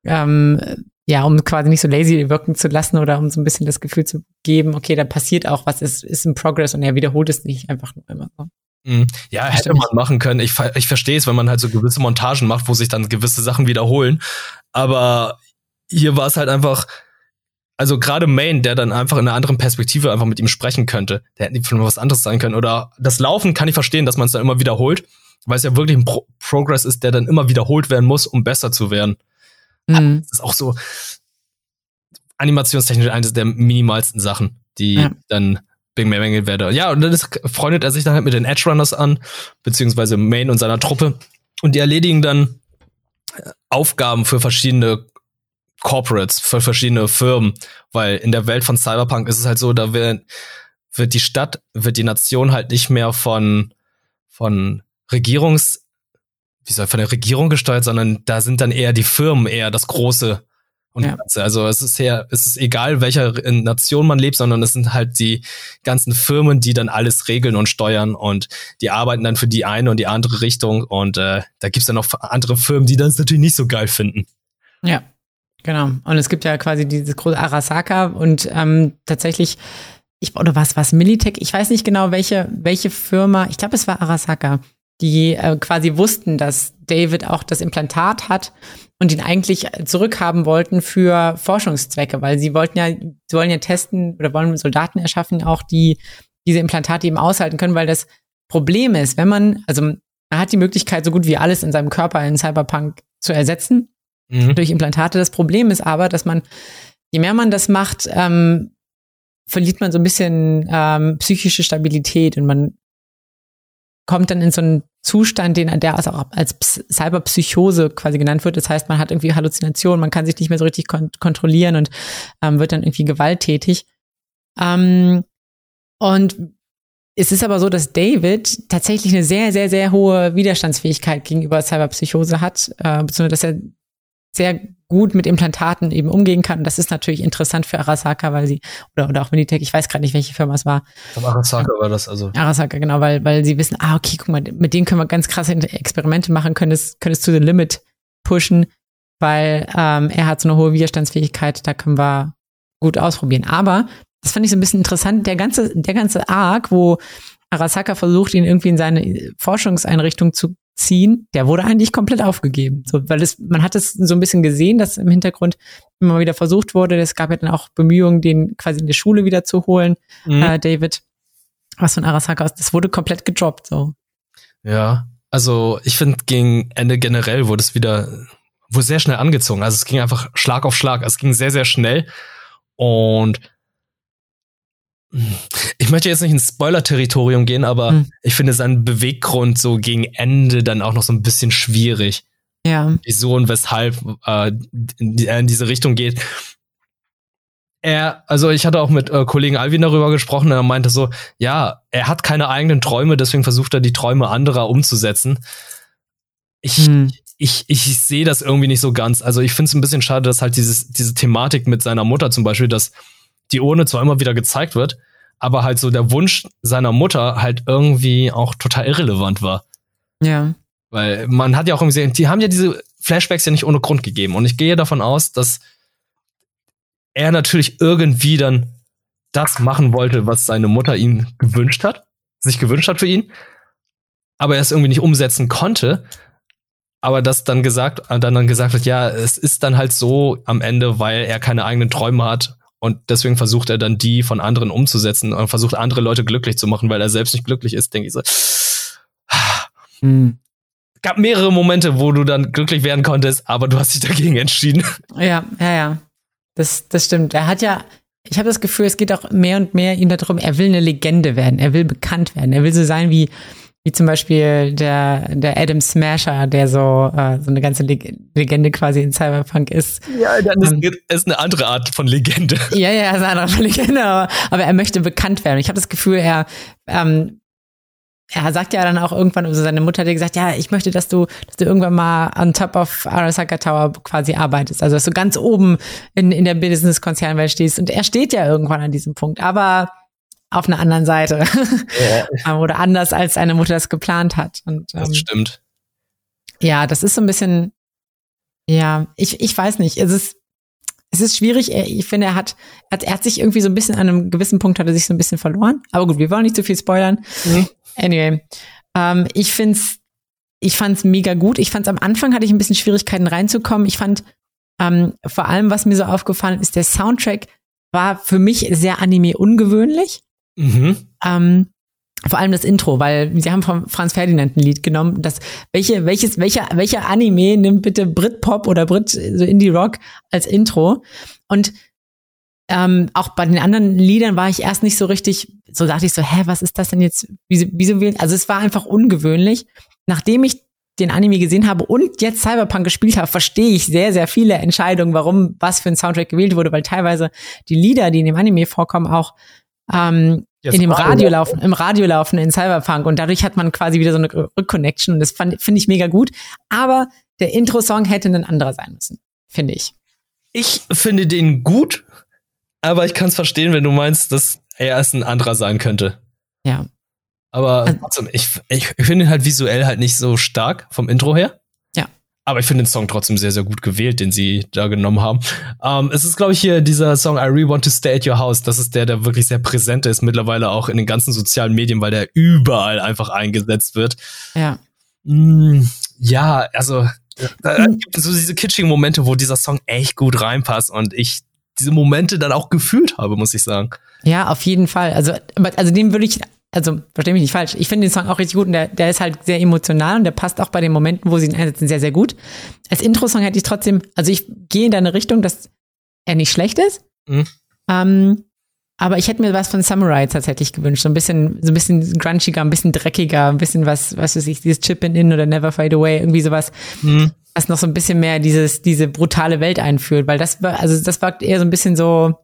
ähm, ja, um quasi nicht so lazy wirken zu lassen oder um so ein bisschen das Gefühl zu geben, okay, da passiert auch was, es ist im Progress und er wiederholt es nicht einfach nur immer so. Mhm. Ja, hätte man machen können. Ich, ich verstehe es, wenn man halt so gewisse Montagen macht, wo sich dann gewisse Sachen wiederholen. Aber hier war es halt einfach, also gerade Main, der dann einfach in einer anderen Perspektive einfach mit ihm sprechen könnte, der hätte von was anderes sein können. Oder das Laufen kann ich verstehen, dass man es dann immer wiederholt, weil es ja wirklich ein Pro Progress ist, der dann immer wiederholt werden muss, um besser zu werden. Mhm. Das ist auch so animationstechnisch eines der minimalsten Sachen, die ja. dann bemängelt werden. Ja, und dann ist, freundet er sich dann halt mit den Edge Runners an, beziehungsweise Main und seiner Truppe. Und die erledigen dann Aufgaben für verschiedene Corporates, für verschiedene Firmen, weil in der Welt von Cyberpunk ist es halt so, da wird, wird die Stadt, wird die Nation halt nicht mehr von, von Regierungs, wie soll, von der Regierung gesteuert, sondern da sind dann eher die Firmen eher das große und ja. Also es ist ja, es ist egal, welcher Nation man lebt, sondern es sind halt die ganzen Firmen, die dann alles regeln und steuern und die arbeiten dann für die eine und die andere Richtung und äh, da gibt's dann noch andere Firmen, die das natürlich nicht so geil finden. Ja, Genau. Und es gibt ja quasi dieses große Arasaka und ähm, tatsächlich, ich, oder was, was Militech, ich weiß nicht genau, welche, welche Firma, ich glaube, es war Arasaka, die äh, quasi wussten, dass David auch das Implantat hat und ihn eigentlich zurückhaben wollten für Forschungszwecke, weil sie wollten ja, sie wollen ja testen oder wollen Soldaten erschaffen, auch die diese Implantate eben aushalten können, weil das Problem ist, wenn man, also man hat die Möglichkeit, so gut wie alles in seinem Körper in Cyberpunk zu ersetzen mhm. durch Implantate. Das Problem ist aber, dass man, je mehr man das macht, ähm, verliert man so ein bisschen ähm, psychische Stabilität und man kommt dann in so einen Zustand, den der auch als Cyberpsychose quasi genannt wird. Das heißt, man hat irgendwie Halluzinationen, man kann sich nicht mehr so richtig kon kontrollieren und ähm, wird dann irgendwie gewalttätig. Ähm, und es ist aber so, dass David tatsächlich eine sehr, sehr, sehr hohe Widerstandsfähigkeit gegenüber Cyberpsychose hat, äh, beziehungsweise dass er sehr gut mit Implantaten eben umgehen kann. Und das ist natürlich interessant für Arasaka, weil sie, oder, oder auch Minitech, ich weiß gerade nicht, welche Firma es war. Aber Arasaka war das also. Arasaka, genau, weil, weil sie wissen, ah, okay, guck mal, mit denen können wir ganz krasse Experimente machen, können es, können es zu the limit pushen, weil ähm, er hat so eine hohe Widerstandsfähigkeit, da können wir gut ausprobieren. Aber das fand ich so ein bisschen interessant, der ganze, der ganze Arc, wo Arasaka versucht, ihn irgendwie in seine Forschungseinrichtung zu ziehen, der wurde eigentlich komplett aufgegeben. So, weil es, man hat es so ein bisschen gesehen, dass im Hintergrund immer wieder versucht wurde. Es gab ja dann auch Bemühungen, den quasi in die Schule wieder zu holen, mhm. äh, David. Was von Arasaka aus, das wurde komplett gedroppt, so. Ja, also ich finde, gegen Ende generell wurde es wieder, wurde sehr schnell angezogen. Also es ging einfach Schlag auf Schlag. Es ging sehr, sehr schnell. Und ich möchte jetzt nicht ins Spoiler-Territorium gehen, aber hm. ich finde seinen Beweggrund so gegen Ende dann auch noch so ein bisschen schwierig. Ja. Wieso und weshalb äh, er in diese Richtung geht. er, also ich hatte auch mit äh, Kollegen Alvin darüber gesprochen, und er meinte so, ja, er hat keine eigenen Träume, deswegen versucht er die Träume anderer umzusetzen. Ich, hm. ich, ich sehe das irgendwie nicht so ganz. Also ich finde es ein bisschen schade, dass halt dieses, diese Thematik mit seiner Mutter zum Beispiel, dass die Urne zwar immer wieder gezeigt wird, aber halt so der Wunsch seiner Mutter halt irgendwie auch total irrelevant war. Ja. Weil man hat ja auch irgendwie gesehen, die haben ja diese Flashbacks ja nicht ohne Grund gegeben. Und ich gehe davon aus, dass er natürlich irgendwie dann das machen wollte, was seine Mutter ihm gewünscht hat, sich gewünscht hat für ihn, aber er es irgendwie nicht umsetzen konnte. Aber das dann gesagt, dann, dann gesagt hat, ja, es ist dann halt so am Ende, weil er keine eigenen Träume hat und deswegen versucht er dann die von anderen umzusetzen und versucht andere Leute glücklich zu machen, weil er selbst nicht glücklich ist, denke ich so. Hm. Gab mehrere Momente, wo du dann glücklich werden konntest, aber du hast dich dagegen entschieden. Ja, ja, ja. Das, das stimmt. Er hat ja, ich habe das Gefühl, es geht auch mehr und mehr ihm darum, er will eine Legende werden, er will bekannt werden, er will so sein wie, wie zum Beispiel der, der Adam Smasher, der so, äh, so eine ganze Legende quasi in Cyberpunk ist. Ja, dann ist, ähm, ist eine andere Art von Legende. Ja, ja, ist eine andere Art von Legende, aber, aber er möchte bekannt werden. Ich habe das Gefühl, er ähm, er sagt ja dann auch irgendwann, also seine Mutter hat dir gesagt, ja, ich möchte, dass du, dass du irgendwann mal on top of Arasaka Tower quasi arbeitest. Also, dass du ganz oben in, in der Business-Konzernwelt stehst. Und er steht ja irgendwann an diesem Punkt, aber auf einer anderen Seite. Ja. Oder anders, als seine Mutter das geplant hat. Und, das ähm, stimmt. Ja, das ist so ein bisschen, ja, ich, ich weiß nicht. Es ist, es ist schwierig. Ich finde, er hat, er hat, er hat sich irgendwie so ein bisschen an einem gewissen Punkt hat er sich so ein bisschen verloren. Aber gut, wir wollen nicht zu viel spoilern. Mhm. Anyway, ähm, ich find's, ich fand's mega gut. Ich fand's am Anfang hatte ich ein bisschen Schwierigkeiten reinzukommen. Ich fand ähm, vor allem, was mir so aufgefallen ist, der Soundtrack war für mich sehr Anime ungewöhnlich. Mhm. Ähm, vor allem das Intro, weil sie haben vom Franz Ferdinand ein Lied genommen. Das, welche, welches, welcher, welcher Anime nimmt bitte Britpop oder Brit, so Indie Rock als Intro? Und ähm, auch bei den anderen Liedern war ich erst nicht so richtig, so dachte ich so, hä, was ist das denn jetzt? Wieso, wieso will, also es war einfach ungewöhnlich. Nachdem ich den Anime gesehen habe und jetzt Cyberpunk gespielt habe, verstehe ich sehr, sehr viele Entscheidungen, warum was für ein Soundtrack gewählt wurde, weil teilweise die Lieder, die in dem Anime vorkommen, auch ähm, in dem Radio laufen, im Radio laufen in Cyberpunk und dadurch hat man quasi wieder so eine Rückconnection und das finde ich mega gut. Aber der Intro-Song hätte ein anderer sein müssen, finde ich. Ich finde den gut, aber ich kann es verstehen, wenn du meinst, dass er es ein anderer sein könnte. Ja. Aber also, trotzdem, ich, ich finde ihn halt visuell halt nicht so stark vom Intro her. Aber ich finde den Song trotzdem sehr, sehr gut gewählt, den sie da genommen haben. Ähm, es ist, glaube ich, hier dieser Song I Really Want to Stay at Your House. Das ist der, der wirklich sehr präsent ist, mittlerweile auch in den ganzen sozialen Medien, weil der überall einfach eingesetzt wird. Ja. Mm, ja, also da gibt es so diese kitschigen Momente, wo dieser Song echt gut reinpasst und ich diese Momente dann auch gefühlt habe, muss ich sagen. Ja, auf jeden Fall. Also, also dem würde ich, also verstehe mich nicht falsch. Ich finde den Song auch richtig gut und der, der ist halt sehr emotional und der passt auch bei den Momenten, wo sie ihn einsetzen, sehr, sehr gut. Als Intro-Song hätte ich trotzdem, also ich gehe in deine Richtung, dass er nicht schlecht ist. Mhm. Ähm, aber ich hätte mir was von Samurai tatsächlich gewünscht. So ein bisschen, so ein bisschen grunchiger, ein bisschen dreckiger, ein bisschen was, was weiß ich, dieses Chip in In oder Never Fade Away, irgendwie sowas. Mhm was noch so ein bisschen mehr dieses, diese brutale Welt einführt, weil das war, also das war eher so ein bisschen so,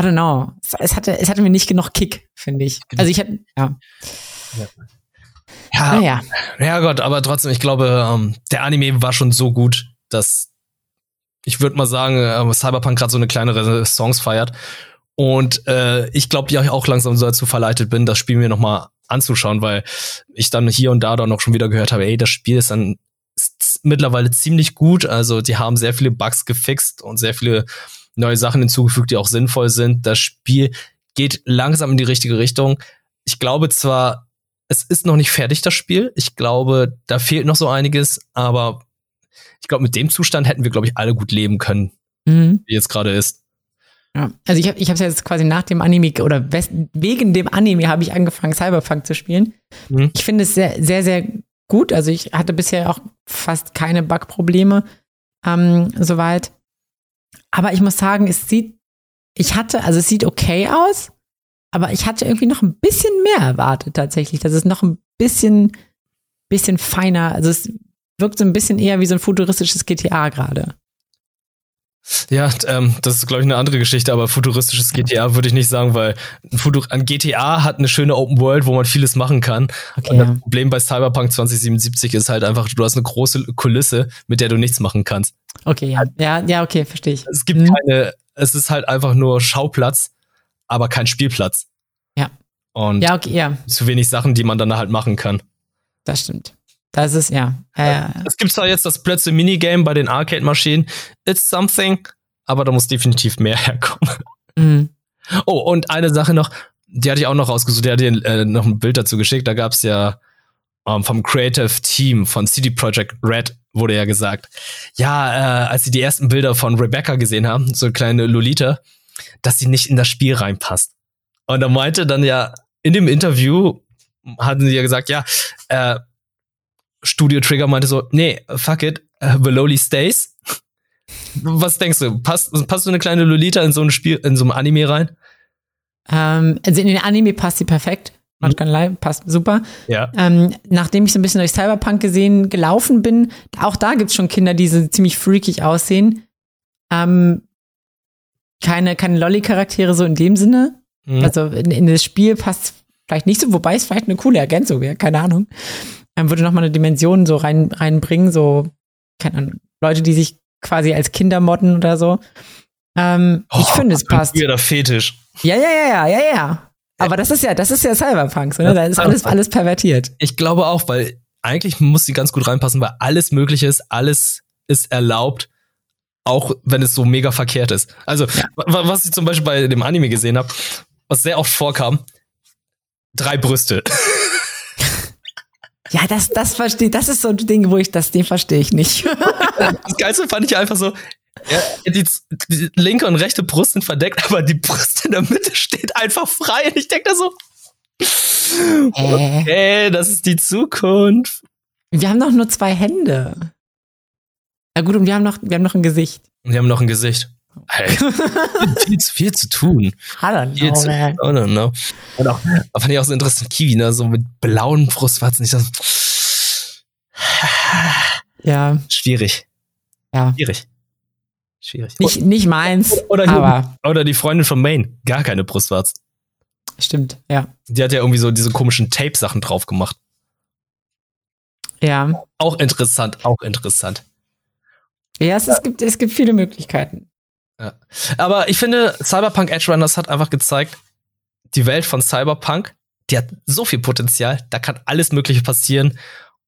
I don't know. Es hatte, es hatte mir nicht genug Kick, finde ich. Also ich hatte, ja. Ja, ja. ja Gott, aber trotzdem, ich glaube, ähm, der Anime war schon so gut, dass ich würde mal sagen, äh, Cyberpunk gerade so eine kleinere Songs feiert. Und äh, ich glaube ja auch langsam so dazu verleitet bin, das Spiel mir noch mal anzuschauen, weil ich dann hier und da dann noch schon wieder gehört habe, ey, das Spiel ist dann mittlerweile ziemlich gut. Also die haben sehr viele Bugs gefixt und sehr viele neue Sachen hinzugefügt, die auch sinnvoll sind. Das Spiel geht langsam in die richtige Richtung. Ich glaube zwar, es ist noch nicht fertig, das Spiel. Ich glaube, da fehlt noch so einiges, aber ich glaube, mit dem Zustand hätten wir, glaube ich, alle gut leben können, mhm. wie jetzt gerade ist. Ja, also ich habe ich es jetzt quasi nach dem Anime oder wegen dem Anime habe ich angefangen, Cyberpunk zu spielen. Mhm. Ich finde es sehr, sehr, sehr gut. Also ich hatte bisher auch fast keine Bugprobleme ähm, soweit. Aber ich muss sagen, es sieht, ich hatte, also es sieht okay aus, aber ich hatte irgendwie noch ein bisschen mehr erwartet tatsächlich. Das ist noch ein bisschen, bisschen feiner. Also es wirkt so ein bisschen eher wie so ein futuristisches GTA gerade. Ja, ähm, das ist, glaube ich, eine andere Geschichte, aber futuristisches GTA würde ich nicht sagen, weil ein GTA hat eine schöne Open World, wo man vieles machen kann. Okay, das. Problem bei Cyberpunk 2077 ist halt einfach, du hast eine große Kulisse, mit der du nichts machen kannst. Okay, ja. Ja, ja okay, verstehe ich. Es gibt mhm. keine, es ist halt einfach nur Schauplatz, aber kein Spielplatz. Ja. Und ja, okay, ja. zu wenig Sachen, die man dann halt machen kann. Das stimmt. Das ist, ja. Äh, es gibt zwar jetzt das plötzliche Minigame bei den Arcade-Maschinen. It's something, aber da muss definitiv mehr herkommen. Mhm. Oh, und eine Sache noch, die hatte ich auch noch rausgesucht, der hat dir äh, noch ein Bild dazu geschickt. Da gab's ja ähm, vom Creative Team von CD Projekt Red wurde ja gesagt, ja, äh, als sie die ersten Bilder von Rebecca gesehen haben, so eine kleine Lolita, dass sie nicht in das Spiel reinpasst. Und er meinte dann ja in dem Interview, hatten sie ja gesagt, ja, äh, Studio Trigger meinte so, nee, fuck it, uh, the lowly stays. Was denkst du? Passt, passt so eine kleine Lolita in so ein Spiel, in so ein Anime rein? Ähm, also in den Anime passt sie perfekt. Man kann live, passt super. Ja. Ähm, nachdem ich so ein bisschen durch Cyberpunk gesehen, gelaufen bin, auch da gibt's schon Kinder, die so ziemlich freakig aussehen. Ähm, keine, keine Lolly-Charaktere so in dem Sinne. Mhm. Also in, in das Spiel passt vielleicht nicht so, wobei es vielleicht eine coole Ergänzung wäre, keine Ahnung ähm, würde nochmal eine Dimension so rein, reinbringen, so, keine Ahnung, Leute, die sich quasi als Kinder modden oder so. Ähm, oh, ich finde, es passt. Wieder Fetisch. Ja, ja, ja, ja, ja, ja. Aber das ist ja, das ist ja Cyberpunk, so, ne? Da ist alles, alles pervertiert. Ich glaube auch, weil eigentlich muss sie ganz gut reinpassen, weil alles möglich ist, alles ist erlaubt, auch wenn es so mega verkehrt ist. Also, ja. was ich zum Beispiel bei dem Anime gesehen habe, was sehr oft vorkam, drei Brüste. Ja, das, das verstehe, das ist so ein Ding, wo ich das, den verstehe ich nicht. das Geilste fand ich einfach so, ja, die, die, linke und rechte Brust sind verdeckt, aber die Brust in der Mitte steht einfach frei. Und ich denke da so, okay, das ist die Zukunft. Wir haben doch nur zwei Hände. Na gut, und wir haben noch, wir haben noch ein Gesicht. Wir haben noch ein Gesicht. Viel, viel zu tun. I don't know, zu, man. I don't know. Und auch, fand ich auch so interessant, Kiwi, ne, so mit blauen Brustwarzen. Ich so, ja. Schwierig. Ja. Schwierig. Schwierig. Nicht, nicht meins, oder, aber. Oder die Freundin von Maine. Gar keine Brustwarzen. Stimmt, ja. Die hat ja irgendwie so diese komischen Tape-Sachen drauf gemacht. Ja. Auch interessant, auch interessant. Ja, es, es, gibt, es gibt viele Möglichkeiten. Ja. Aber ich finde, Cyberpunk Edge Runners hat einfach gezeigt, die Welt von Cyberpunk, die hat so viel Potenzial, da kann alles Mögliche passieren.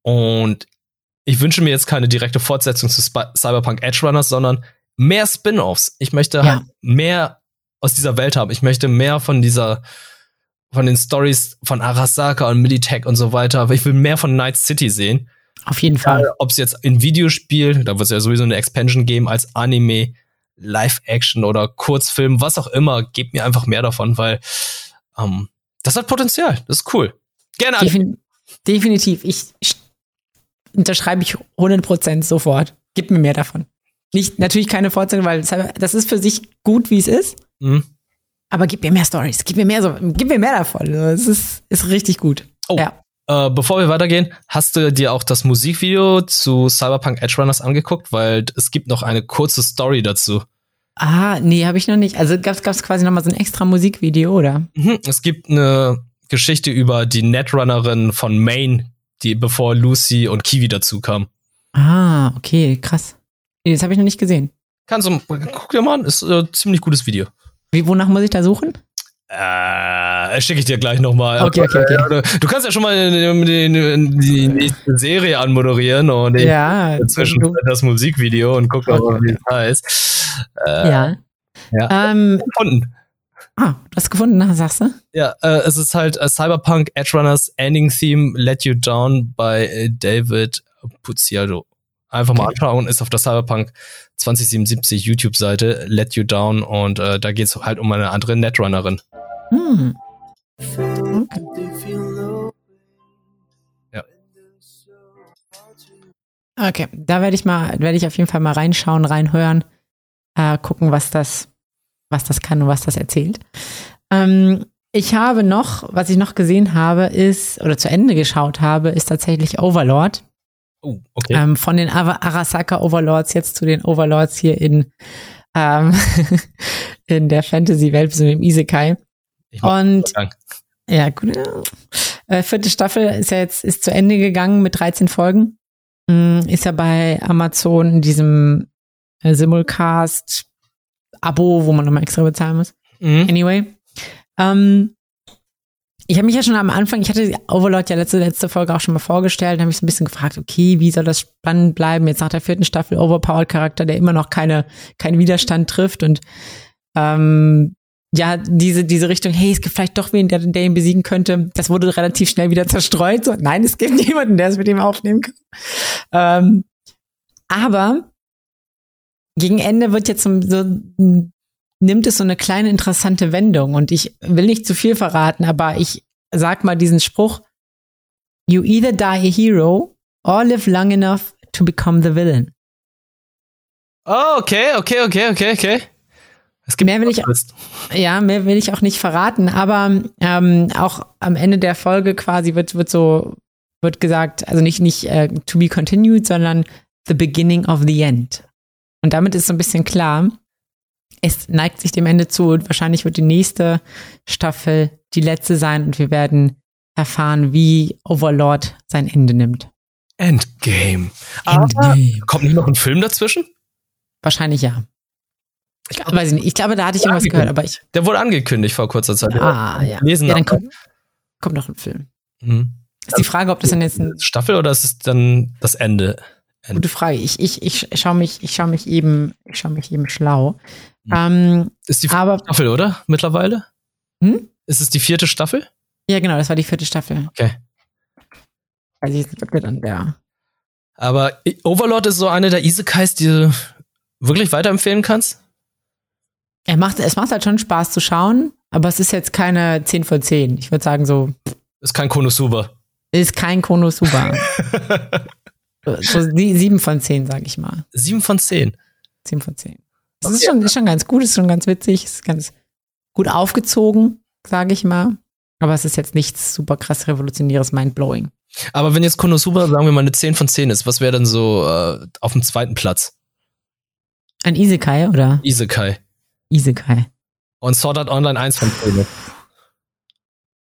Und ich wünsche mir jetzt keine direkte Fortsetzung zu Sp Cyberpunk Edge Runners, sondern mehr Spin-offs. Ich möchte ja. halt mehr aus dieser Welt haben. Ich möchte mehr von dieser, von den Stories von Arasaka und Militech und so weiter. Aber ich will mehr von Night City sehen. Auf jeden Fall. Ob es jetzt in Videospiel, da wird es ja sowieso eine Expansion geben, als Anime, Live-Action oder Kurzfilm, was auch immer, gebt mir einfach mehr davon, weil ähm, das hat Potenzial. Das ist cool. Gerne. Defin definitiv. Ich, ich unterschreibe ich 100% sofort. Gib mir mehr davon. Nicht, natürlich keine Fortsetzung, weil das ist für sich gut, wie es ist. Mhm. Aber gib mir mehr Stories, gib mir mehr so, gib mir mehr davon. Es ist, ist richtig gut. Oh. Ja. Äh, bevor wir weitergehen, hast du dir auch das Musikvideo zu Cyberpunk Edge Runners angeguckt? Weil es gibt noch eine kurze Story dazu. Ah, nee, habe ich noch nicht. Also gab es quasi noch mal so ein extra Musikvideo, oder? Mhm, es gibt eine Geschichte über die Netrunnerin von Maine, die bevor Lucy und Kiwi dazu kamen. Ah, okay, krass. Nee, das habe ich noch nicht gesehen. Kannst du, guck dir mal an, ist ein ziemlich gutes Video. Wie, wonach muss ich da suchen? Äh, schicke ich dir gleich nochmal. Okay, okay, okay. Du kannst ja schon mal die, die, die nächste Serie anmoderieren und ja, inzwischen das Musikvideo und guck okay. mal, wie es heißt. Äh, ja. Ja. Ähm, gefunden. Ah, du hast gefunden, sagst du? Ja, äh, es ist halt uh, Cyberpunk Edge Runners Ending Theme Let You Down bei äh, David Puziado. Einfach mal anschauen, ist auf der Cyberpunk 2077 YouTube-Seite Let You Down und äh, da geht es halt um eine andere Netrunnerin. Hm. Ja. Okay, da werde ich mal, werde ich auf jeden Fall mal reinschauen, reinhören, äh, gucken, was das, was das kann und was das erzählt. Ähm, ich habe noch, was ich noch gesehen habe, ist, oder zu Ende geschaut habe, ist tatsächlich Overlord. Oh, okay. Ähm, von den Arasaka Overlords jetzt zu den Overlords hier in ähm, in der Fantasy-Welt, so im Isekai. Und ja, gut. Äh, vierte Staffel ist ja jetzt ist zu Ende gegangen mit 13 Folgen. Mm, ist ja bei Amazon in diesem äh, Simulcast Abo, wo man nochmal extra bezahlen muss. Mhm. Anyway. Ähm, ich habe mich ja schon am Anfang, ich hatte Overlord ja letzte, letzte Folge auch schon mal vorgestellt, habe mich so ein bisschen gefragt, okay, wie soll das spannend bleiben? Jetzt nach der vierten Staffel Overpowered Charakter, der immer noch keine, keinen Widerstand trifft und ähm, ja, diese, diese Richtung, hey, es gibt vielleicht doch wen, der, der ihn besiegen könnte, das wurde relativ schnell wieder zerstreut. So, nein, es gibt niemanden, der es mit ihm aufnehmen kann. Ähm, aber gegen Ende wird jetzt so, so nimmt es so eine kleine interessante Wendung und ich will nicht zu viel verraten, aber ich sag mal diesen Spruch, you either die a hero or live long enough to become the villain. Oh, okay, okay, okay, okay, okay. Es gibt mehr will ich, ja, mehr will ich auch nicht verraten, aber ähm, auch am Ende der Folge quasi wird, wird so, wird gesagt, also nicht, nicht äh, to be continued, sondern the beginning of the end. Und damit ist so ein bisschen klar, es neigt sich dem Ende zu und wahrscheinlich wird die nächste Staffel die letzte sein und wir werden erfahren, wie Overlord sein Ende nimmt. Endgame. Endgame. kommt nicht noch ein Film dazwischen? Wahrscheinlich ja. Ich glaub, weiß ich nicht. Ich glaube, da hatte ich irgendwas gehört, aber ich. Der wurde angekündigt vor kurzer Zeit. Ah, ja. Lesen ja, dann kommt, kommt noch ein Film. Mhm. Ist die Frage, ob das dann jetzt ein Staffel oder ist es dann das Ende? Gute Frage. Ich, ich, ich schaue mich, ich schaue mich eben, ich schaue mich eben schlau. Mhm. Ähm, ist die vierte aber, Staffel, oder? Mittlerweile? Hm? Ist es die vierte Staffel? Ja, genau, das war die vierte Staffel. Okay. Weiß ich nicht, ob wir dann der. Aber Overlord ist so eine der Isekais, die du wirklich weiterempfehlen kannst? Er macht, es macht halt schon Spaß zu schauen, aber es ist jetzt keine 10 von 10. Ich würde sagen so. Ist kein Konosuba. Ist kein Konosuba. so 7 von 10, sag ich mal. 7 von 10? 7 von 10. Das okay. ist, schon, ist schon ganz gut, ist schon ganz witzig, ist ganz gut aufgezogen, sage ich mal. Aber es ist jetzt nichts super krass revolutionäres, mindblowing. Aber wenn jetzt Konosuba, sagen wir mal, eine 10 von 10 ist, was wäre dann so äh, auf dem zweiten Platz? Ein Isekai, oder? Isekai. Isekai. Und Sword Art Online 1 von 10.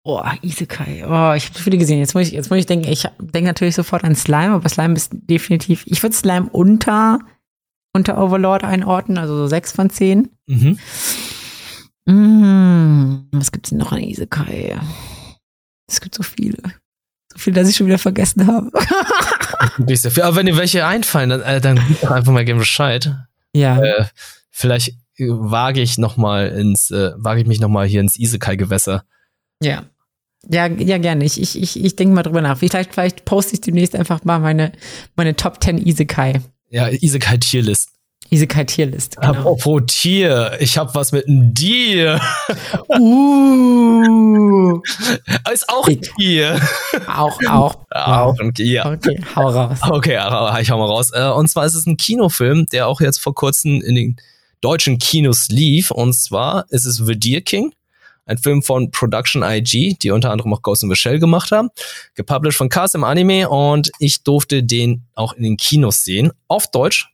Oh, Isekai. Oh, ich habe so viele gesehen. Jetzt muss ich, jetzt muss ich denken, ich denke natürlich sofort an Slime, aber Slime ist definitiv, ich würde Slime unter, unter Overlord einordnen, also so 6 von 10. Mhm. Mm, was gibt's denn noch an Isekai? Es gibt so viele. So viele, dass ich schon wieder vergessen habe. Nicht sehr viel. Aber wenn dir welche einfallen, dann, äh, dann gib doch einfach mal gerne Bescheid. Ja. Äh, vielleicht wage ich noch mal ins, äh, wage ich mich noch mal hier ins Isekai-Gewässer. Ja. Ja, ja, gerne. Ich, ich, ich, ich denke mal drüber nach. Vielleicht, vielleicht poste ich demnächst einfach mal meine, meine Top 10 Isekai. Ja, Isekai-Tierlist. Isekai-Tierlist. Genau. Apropos Tier, ich habe was mit einem Tier. Uh. Ist auch ein Tier. Auch, auch. Auch ein Tier. Okay, hau raus. Okay, ich hau mal raus. Äh, und zwar ist es ein Kinofilm, der auch jetzt vor kurzem in den deutschen Kinos lief. Und zwar ist es The Deer King, ein Film von Production IG, die unter anderem auch Ghost in the Shell gemacht haben, gepublished von Cast im Anime und ich durfte den auch in den Kinos sehen, auf Deutsch,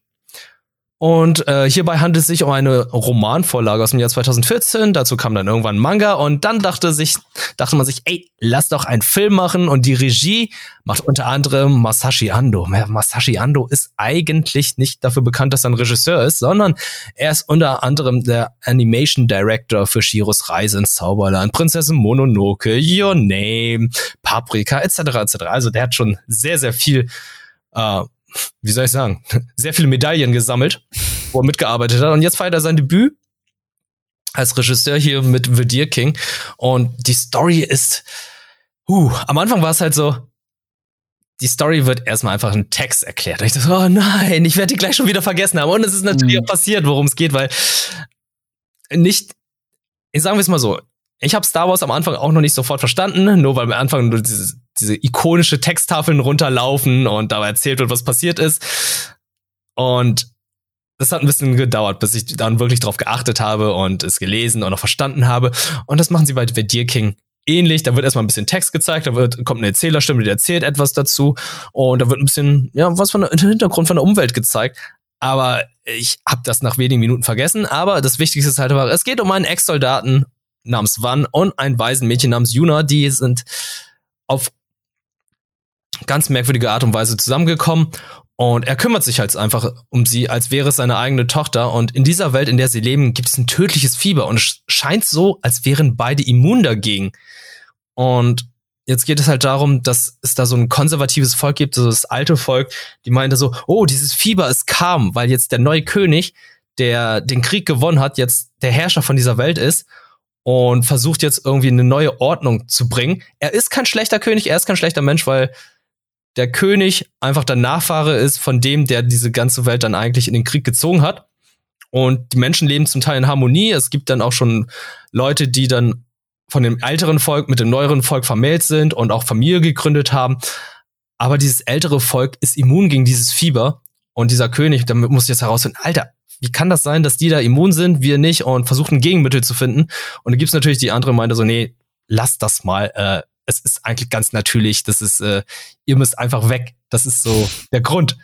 und äh, hierbei handelt es sich um eine Romanvorlage aus dem Jahr 2014. Dazu kam dann irgendwann Manga und dann dachte sich, dachte man sich, ey, lass doch einen Film machen und die Regie macht unter anderem Masashi Ando. Masashi Ando ist eigentlich nicht dafür bekannt, dass er ein Regisseur ist, sondern er ist unter anderem der Animation Director für Shiros Reise ins Zauberland, Prinzessin Mononoke, Your Name, Paprika etc. etc. Also der hat schon sehr sehr viel äh, wie soll ich sagen, sehr viele Medaillen gesammelt, wo er mitgearbeitet hat. Und jetzt feiert er sein Debüt als Regisseur hier mit The Deer King. Und die Story ist, huh, am Anfang war es halt so, die Story wird erstmal einfach ein Text erklärt. Und ich dachte, oh nein, ich werde die gleich schon wieder vergessen haben. Und es ist natürlich mhm. passiert, worum es geht, weil nicht, ich sagen wir es mal so, ich habe Star Wars am Anfang auch noch nicht sofort verstanden, nur weil am Anfang nur diese, diese ikonische Texttafeln runterlaufen und dabei erzählt wird, was passiert ist. Und das hat ein bisschen gedauert, bis ich dann wirklich drauf geachtet habe und es gelesen und auch verstanden habe. Und das machen sie bei The Deer King ähnlich. Da wird erstmal ein bisschen Text gezeigt, da wird, kommt eine Erzählerstimme, die erzählt etwas dazu. Und da wird ein bisschen, ja, was von der Hintergrund von der Umwelt gezeigt. Aber ich habe das nach wenigen Minuten vergessen. Aber das Wichtigste ist halt, es geht um einen Ex-Soldaten namens Van und ein Waisenmädchen namens Yuna. Die sind auf ganz merkwürdige Art und Weise zusammengekommen. Und er kümmert sich halt einfach um sie, als wäre es seine eigene Tochter. Und in dieser Welt, in der sie leben, gibt es ein tödliches Fieber. Und es scheint so, als wären beide immun dagegen. Und jetzt geht es halt darum, dass es da so ein konservatives Volk gibt, so das alte Volk, die meinte so, oh, dieses Fieber ist kam, weil jetzt der neue König, der den Krieg gewonnen hat, jetzt der Herrscher von dieser Welt ist und versucht jetzt irgendwie eine neue Ordnung zu bringen. Er ist kein schlechter König, er ist kein schlechter Mensch, weil der König einfach der Nachfahre ist von dem, der diese ganze Welt dann eigentlich in den Krieg gezogen hat. Und die Menschen leben zum Teil in Harmonie. Es gibt dann auch schon Leute, die dann von dem älteren Volk mit dem neueren Volk vermählt sind und auch Familie gegründet haben. Aber dieses ältere Volk ist immun gegen dieses Fieber. Und dieser König, damit muss ich jetzt herausfinden, Alter, wie kann das sein, dass die da immun sind, wir nicht und versuchen ein Gegenmittel zu finden? Und dann gibt's natürlich die andere Meinte so, nee, lass das mal. Äh, es ist eigentlich ganz natürlich, das ist, äh, ihr müsst einfach weg. Das ist so der Grund.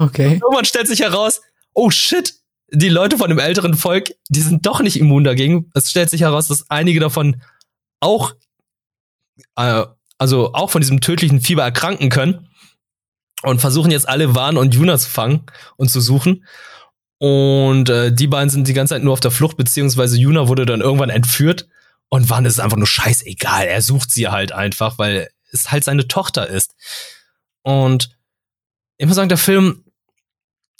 Okay. Und irgendwann stellt sich heraus, oh shit, die Leute von dem älteren Volk, die sind doch nicht immun dagegen. Es stellt sich heraus, dass einige davon auch, äh, also auch von diesem tödlichen Fieber erkranken können und versuchen jetzt alle Warn und Juna zu fangen und zu suchen. Und äh, die beiden sind die ganze Zeit nur auf der Flucht, beziehungsweise Juna wurde dann irgendwann entführt und Wann ist einfach nur scheißegal. Er sucht sie halt einfach, weil es halt seine Tochter ist. Und ich muss sagen, der Film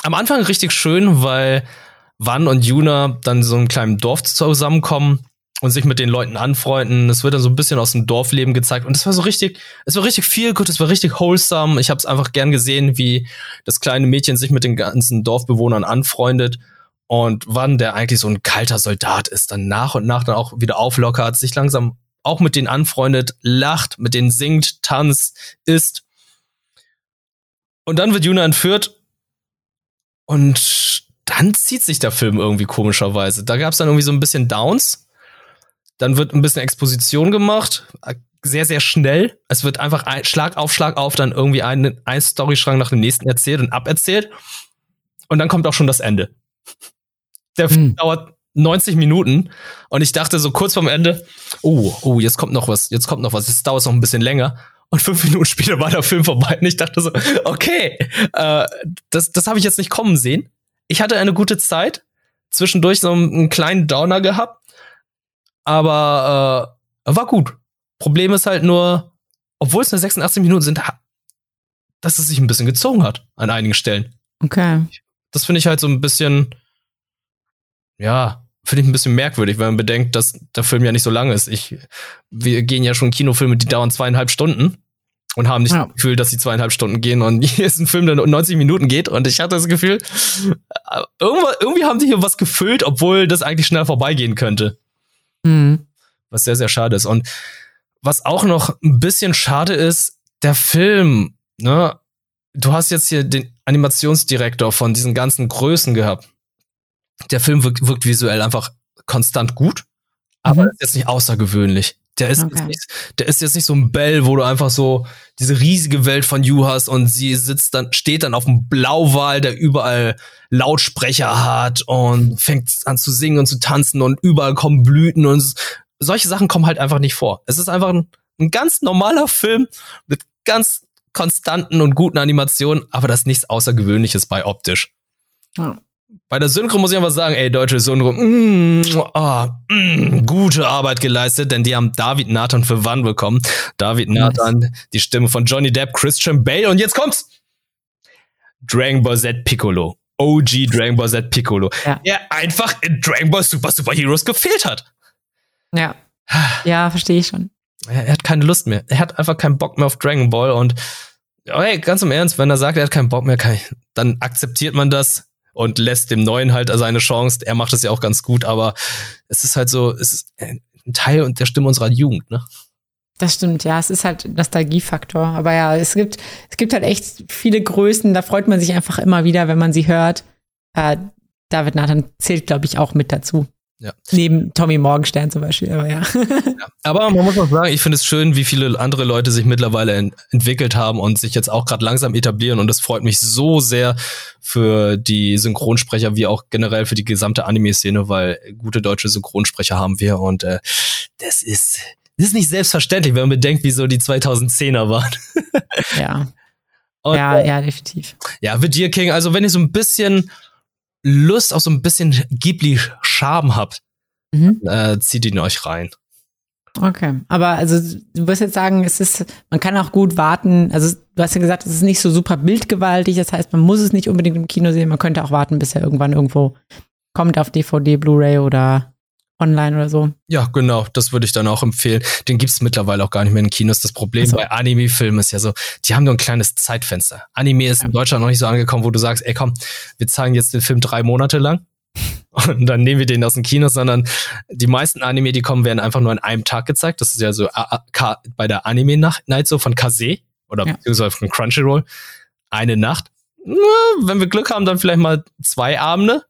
am Anfang richtig schön, weil Wann und Juna dann so einem kleinen Dorf zusammenkommen und sich mit den Leuten anfreunden. Es wird dann so ein bisschen aus dem Dorfleben gezeigt und es war so richtig, es war richtig viel gut, es war richtig wholesome. Ich habe es einfach gern gesehen, wie das kleine Mädchen sich mit den ganzen Dorfbewohnern anfreundet und wann der eigentlich so ein kalter Soldat ist, dann nach und nach dann auch wieder auflockert, sich langsam auch mit denen anfreundet, lacht, mit denen singt, tanzt, isst. Und dann wird Juna entführt und dann zieht sich der Film irgendwie komischerweise. Da gab es dann irgendwie so ein bisschen Downs. Dann wird ein bisschen Exposition gemacht, sehr, sehr schnell. Es wird einfach ein, Schlag auf Schlag auf dann irgendwie ein, ein Storystrang nach dem nächsten erzählt und aberzählt. Und dann kommt auch schon das Ende. Der Film hm. dauert 90 Minuten und ich dachte so kurz vorm Ende, oh, oh, jetzt kommt noch was, jetzt kommt noch was, jetzt dauert es noch ein bisschen länger. Und fünf Minuten später war der Film vorbei und ich dachte so, okay, äh, das, das habe ich jetzt nicht kommen sehen. Ich hatte eine gute Zeit, zwischendurch so einen, einen kleinen Downer gehabt, aber äh, war gut. Problem ist halt nur, obwohl es nur 86 Minuten sind, dass es sich ein bisschen gezogen hat an einigen Stellen. Okay. Das finde ich halt so ein bisschen, ja, finde ich ein bisschen merkwürdig, wenn man bedenkt, dass der Film ja nicht so lang ist. Ich, wir gehen ja schon Kinofilme, die dauern zweieinhalb Stunden und haben nicht ja. das Gefühl, dass sie zweieinhalb Stunden gehen und hier ist ein Film, der 90 Minuten geht und ich hatte das Gefühl, äh, irgendwie haben sie hier was gefüllt, obwohl das eigentlich schnell vorbeigehen könnte. Mhm. Was sehr, sehr schade ist. Und was auch noch ein bisschen schade ist, der Film, ne, du hast jetzt hier den Animationsdirektor von diesen ganzen Größen gehabt der Film wirkt, wirkt visuell einfach konstant gut, aber mhm. ist jetzt nicht außergewöhnlich. Der ist, okay. nicht, der ist jetzt nicht so ein Bell, wo du einfach so diese riesige Welt von You hast und sie sitzt dann, steht dann auf dem Blauwal, der überall Lautsprecher hat und fängt an zu singen und zu tanzen und überall kommen Blüten und solche Sachen kommen halt einfach nicht vor. Es ist einfach ein, ein ganz normaler Film mit ganz konstanten und guten Animationen, aber das ist nichts Außergewöhnliches bei optisch. Ja. Bei der Synchro muss ich einfach sagen, ey, deutsche Synchro, mm, oh, mm, gute Arbeit geleistet, denn die haben David Nathan für Wann bekommen. David Nathan, nice. die Stimme von Johnny Depp, Christian Bale und jetzt kommt's! Dragon Ball Z Piccolo. OG Dragon Ball Z Piccolo. Ja. Der einfach in Dragon Ball Super Super Heroes gefehlt hat. Ja. Ja, verstehe ich schon. Er, er, hat keine Lust mehr. Er hat einfach keinen Bock mehr auf Dragon Ball und hey, ganz im Ernst, wenn er sagt, er hat keinen Bock mehr, ich, dann akzeptiert man das und lässt dem Neuen halt seine Chance. Er macht es ja auch ganz gut, aber es ist halt so, es ist ein Teil der Stimme unserer Jugend, ne? Das stimmt, ja, es ist halt Nostalgiefaktor. Aber ja, es gibt, es gibt halt echt viele Größen, da freut man sich einfach immer wieder, wenn man sie hört. Äh, David Nathan zählt, glaube ich, auch mit dazu. Ja. Neben Tommy Morgenstern zum Beispiel, aber ja. ja. Aber man muss auch sagen, ich finde es schön, wie viele andere Leute sich mittlerweile ent entwickelt haben und sich jetzt auch gerade langsam etablieren. Und das freut mich so sehr für die Synchronsprecher wie auch generell für die gesamte Anime-Szene, weil gute deutsche Synchronsprecher haben wir und äh, das ist das ist nicht selbstverständlich, wenn man bedenkt, wie so die 2010er waren. ja. Und, ja, ja, definitiv. Ja, The Deer King, also wenn ihr so ein bisschen Lust auf so ein bisschen Ghibli-Charme habt, mhm. äh, zieht ihn euch rein. Okay, aber also du wirst jetzt sagen, es ist, man kann auch gut warten. Also du hast ja gesagt, es ist nicht so super bildgewaltig. Das heißt, man muss es nicht unbedingt im Kino sehen. Man könnte auch warten, bis er irgendwann irgendwo kommt auf DVD, Blu-ray oder online oder so. Ja, genau, das würde ich dann auch empfehlen. Den gibt's mittlerweile auch gar nicht mehr in Kinos. Das Problem so. bei Anime-Filmen ist ja so, die haben nur ein kleines Zeitfenster. Anime ist ja. in Deutschland noch nicht so angekommen, wo du sagst, ey komm, wir zeigen jetzt den Film drei Monate lang und dann nehmen wir den aus dem Kino, sondern die meisten Anime, die kommen, werden einfach nur an einem Tag gezeigt. Das ist ja so bei der Anime-Night so von Kase oder ja. beziehungsweise von Crunchyroll. Eine Nacht. Wenn wir Glück haben, dann vielleicht mal zwei Abende.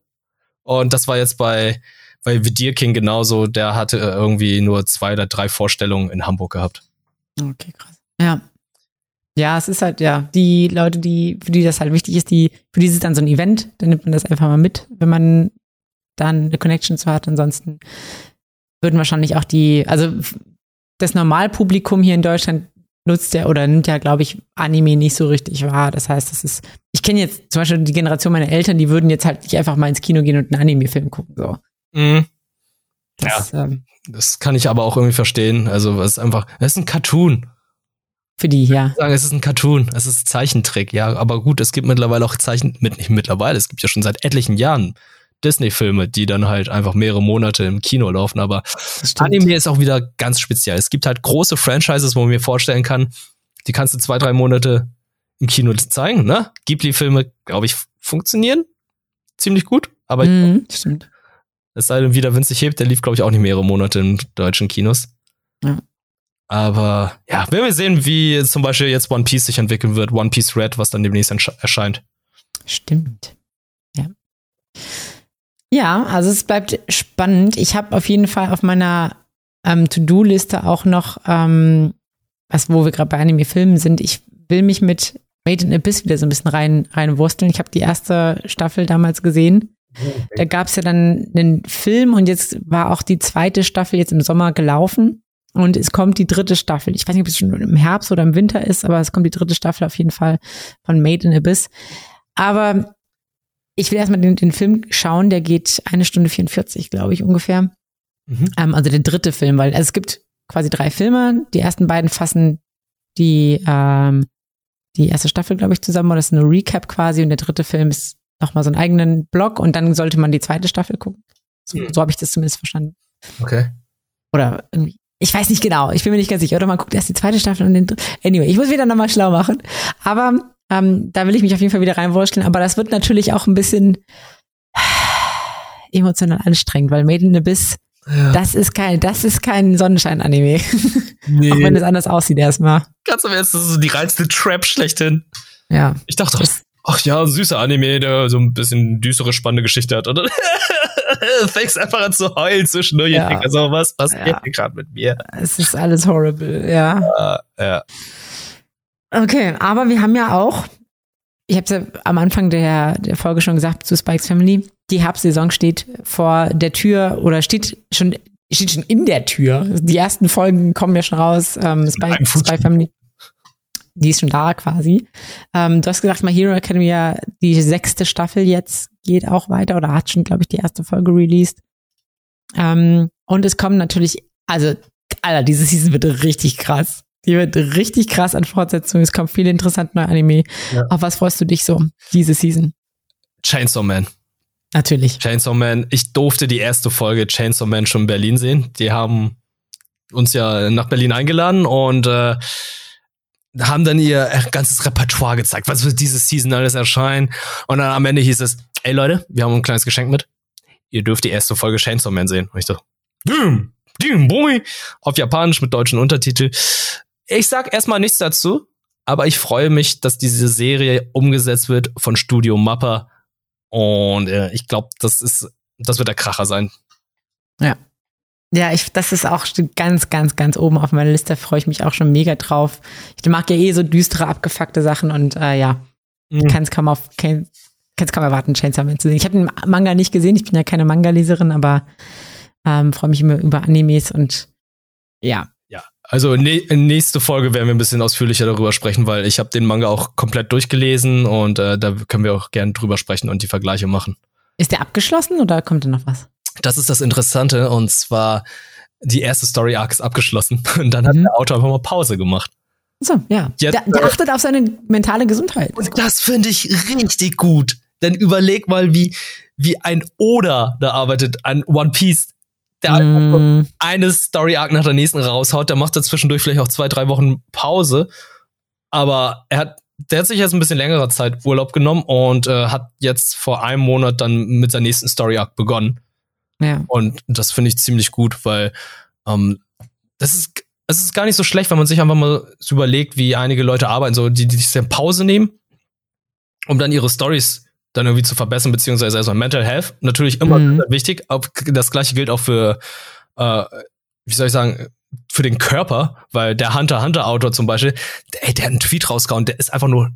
Und das war jetzt bei bei Vidir King genauso, der hatte äh, irgendwie nur zwei oder drei Vorstellungen in Hamburg gehabt. Okay, krass. Ja. Ja, es ist halt, ja, die Leute, die, für die das halt wichtig ist, die, für die ist es dann so ein Event, dann nimmt man das einfach mal mit, wenn man dann eine Connection zu hat. Ansonsten würden wahrscheinlich auch die, also das Normalpublikum hier in Deutschland nutzt ja oder nimmt ja, glaube ich, Anime nicht so richtig wahr. Das heißt, das ist, ich kenne jetzt zum Beispiel die Generation meiner Eltern, die würden jetzt halt nicht einfach mal ins Kino gehen und einen Anime-Film gucken. So. Mhm. Das, ja, ähm, das kann ich aber auch irgendwie verstehen. Also es ist einfach, es ist ein Cartoon. Für die, ja. Sagen, es ist ein Cartoon, es ist Zeichentrick, ja. Aber gut, es gibt mittlerweile auch Zeichen, mit, nicht mittlerweile, es gibt ja schon seit etlichen Jahren Disney-Filme, die dann halt einfach mehrere Monate im Kino laufen. Aber Anime ist auch wieder ganz speziell. Es gibt halt große Franchises, wo man mir vorstellen kann, die kannst du zwei, drei Monate im Kino zeigen, ne? Ghibli-Filme, glaube ich, funktionieren ziemlich gut. Aber mm, stimmt. Es sei denn, wie der Wind sich hebt, der lief, glaube ich, auch nicht mehrere Monate in deutschen Kinos. Ja. Aber ja, werden wir sehen, wie zum Beispiel jetzt One Piece sich entwickeln wird. One Piece Red, was dann demnächst erscheint. Stimmt. Ja. Ja, also es bleibt spannend. Ich habe auf jeden Fall auf meiner ähm, To-Do-Liste auch noch, ähm, was, wo wir gerade bei Anime-Filmen sind. Ich will mich mit Made in Abyss wieder so ein bisschen rein, reinwursteln. Ich habe die erste Staffel damals gesehen da gab es ja dann einen Film und jetzt war auch die zweite Staffel jetzt im Sommer gelaufen. Und es kommt die dritte Staffel. Ich weiß nicht, ob es schon im Herbst oder im Winter ist, aber es kommt die dritte Staffel auf jeden Fall von Made in Abyss. Aber ich will erstmal den, den Film schauen, der geht eine Stunde 44, glaube ich, ungefähr. Mhm. Ähm, also der dritte Film, weil also es gibt quasi drei Filme. Die ersten beiden fassen die, ähm, die erste Staffel, glaube ich, zusammen, oder das ist eine Recap quasi. Und der dritte Film ist nochmal so einen eigenen Blog und dann sollte man die zweite Staffel gucken. So, mhm. so habe ich das zumindest verstanden. Okay. Oder irgendwie. Ich weiß nicht genau, ich bin mir nicht ganz sicher. Oder man guckt erst die zweite Staffel und den Anyway, ich muss wieder nochmal schlau machen. Aber ähm, da will ich mich auf jeden Fall wieder reinwurschteln. Aber das wird natürlich auch ein bisschen emotional anstrengend, weil Made in Abyss, ja. das ist kein, das ist kein Sonnenschein-Anime. Nee. auch wenn es anders aussieht erstmal. Ganz am Ernst, das ist so die reinste Trap schlechthin. Ja. Ich dachte, das, ach ja, süßer Anime, der so ein bisschen düstere, spannende Geschichte hat. Und dann fängst einfach an zu heulen zwischendurch. Ja. Denke so, was passiert ja. hier gerade mit mir? Es ist alles horrible, ja. Ja, ja. Okay, aber wir haben ja auch, ich habe es ja am Anfang der, der Folge schon gesagt zu Spikes Family, die Herbstsaison steht vor der Tür oder steht schon steht schon in der Tür. Die ersten Folgen kommen ja schon raus. Ähm, Spike, Spy Family die ist schon da quasi. Ähm, du hast gesagt, My Hero Academia, die sechste Staffel jetzt geht auch weiter oder hat schon, glaube ich, die erste Folge released. Ähm, und es kommen natürlich, also, Alter, diese Season wird richtig krass. Die wird richtig krass an Fortsetzungen. Es kommt viele interessante neue Anime. Ja. Auf was freust du dich so, diese Season? Chainsaw Man. Natürlich. Chainsaw Man. Ich durfte die erste Folge Chainsaw Man schon in Berlin sehen. Die haben uns ja nach Berlin eingeladen und äh, haben dann ihr ganzes Repertoire gezeigt, was wird diese Season alles erscheinen. Und dann am Ende hieß es, ey Leute, wir haben ein kleines Geschenk mit. Ihr dürft die erste Folge Chainsaw Man sehen. Und ich so, dim, dim, boy, auf Japanisch mit deutschen Untertitel. Ich sag erstmal nichts dazu, aber ich freue mich, dass diese Serie umgesetzt wird von Studio Mappa. Und äh, ich glaube, das ist, das wird der Kracher sein. Ja. Ja, ich, das ist auch ganz, ganz, ganz oben auf meiner Liste. Freue ich mich auch schon mega drauf. Ich mag ja eh so düstere, abgefuckte Sachen und äh, ja, mhm. kann es kaum auf, kann es kaum erwarten, Chainsaw Man zu sehen. Ich habe den Manga nicht gesehen, ich bin ja keine Manga-Leserin, aber ähm, freue mich immer über Animes und ja. Ja, also ne nächste Folge werden wir ein bisschen ausführlicher darüber sprechen, weil ich habe den Manga auch komplett durchgelesen und äh, da können wir auch gerne drüber sprechen und die Vergleiche machen. Ist der abgeschlossen oder kommt da noch was? Das ist das Interessante und zwar die erste Story Arc ist abgeschlossen und dann hat mhm. der Autor einfach mal Pause gemacht. So, ja. Jetzt, der, der, achtet auf seine mentale Gesundheit. Und das finde ich richtig gut. Denn überleg mal, wie, wie ein Oda da arbeitet an One Piece, der mm. eine Story Arc nach der nächsten raushaut, der macht da zwischendurch vielleicht auch zwei, drei Wochen Pause. Aber er hat, der hat sich jetzt ein bisschen längere Zeit Urlaub genommen und äh, hat jetzt vor einem Monat dann mit seiner nächsten Story Arc begonnen. Ja. Und das finde ich ziemlich gut, weil ähm, das ist, es ist gar nicht so schlecht, wenn man sich einfach mal so überlegt, wie einige Leute arbeiten, so die, die sich dann Pause nehmen, um dann ihre Stories dann irgendwie zu verbessern, beziehungsweise erstmal Mental Health. Natürlich immer mhm. wichtig. Das gleiche gilt auch für, äh, wie soll ich sagen, für den Körper, weil der Hunter Hunter Autor zum Beispiel, ey, der hat einen Tweet rausgehauen, der ist einfach nur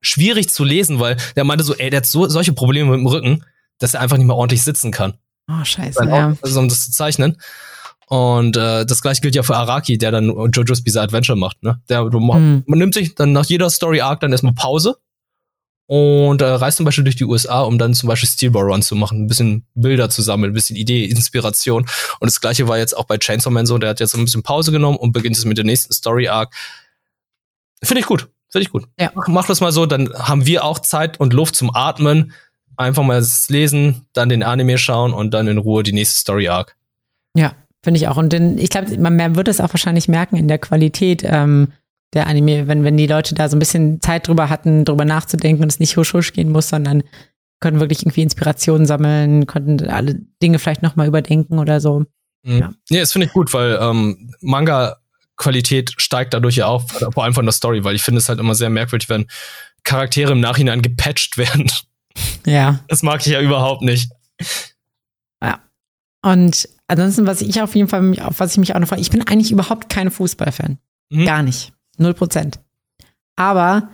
schwierig zu lesen, weil der meinte so, ey, der hat so solche Probleme mit dem Rücken, dass er einfach nicht mehr ordentlich sitzen kann. Oh, scheiße. Ja. Also, um das zu zeichnen. Und äh, das gleiche gilt ja für Araki, der dann JoJo's Bizarre Adventure macht. Ne? Der, du, mhm. Man nimmt sich dann nach jeder Story Arc dann erstmal Pause und äh, reist zum Beispiel durch die USA, um dann zum Beispiel Steelball Run zu machen, ein bisschen Bilder zu sammeln, ein bisschen Idee, Inspiration. Und das gleiche war jetzt auch bei Chainsaw Man so, der hat jetzt ein bisschen Pause genommen und beginnt jetzt mit der nächsten Story Arc. Finde ich gut. Finde ich gut. Ja. Mach, mach das mal so, dann haben wir auch Zeit und Luft zum Atmen einfach mal lesen, dann den Anime schauen und dann in Ruhe die nächste Story Arc. Ja, finde ich auch. Und denn, ich glaube, man wird es auch wahrscheinlich merken in der Qualität ähm, der Anime, wenn, wenn die Leute da so ein bisschen Zeit drüber hatten, drüber nachzudenken und es nicht husch husch gehen muss, sondern konnten wirklich irgendwie Inspirationen sammeln, konnten alle Dinge vielleicht nochmal überdenken oder so. Mhm. Ja. Nee, das finde ich gut, weil ähm, Manga Qualität steigt dadurch ja auch, vor allem von der Story, weil ich finde es halt immer sehr merkwürdig, wenn Charaktere im Nachhinein gepatcht werden. Ja. Das mag ich ja überhaupt nicht. Ja. Und ansonsten, was ich auf jeden Fall, auf was ich mich auch noch frage, ich bin eigentlich überhaupt kein Fußballfan. Mhm. Gar nicht. Null Prozent. Aber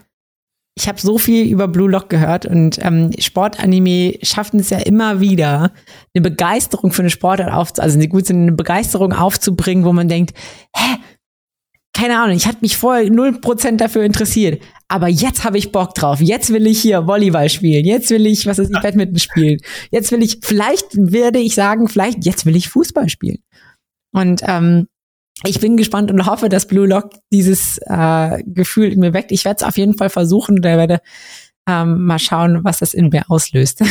ich habe so viel über Blue Lock gehört und ähm, Sportanime schaffen es ja immer wieder, eine Begeisterung für eine Sportart auf, also eine gute eine Begeisterung aufzubringen, wo man denkt, hä, keine Ahnung, ich hatte mich vorher null Prozent dafür interessiert, aber jetzt habe ich Bock drauf. Jetzt will ich hier Volleyball spielen. Jetzt will ich, was ist ich, Badminton spielen. Jetzt will ich, vielleicht werde ich sagen, vielleicht jetzt will ich Fußball spielen. Und ähm, ich bin gespannt und hoffe, dass Blue Lock dieses äh, Gefühl in mir weckt. Ich werde es auf jeden Fall versuchen und werde ähm, mal schauen, was das in mir auslöst.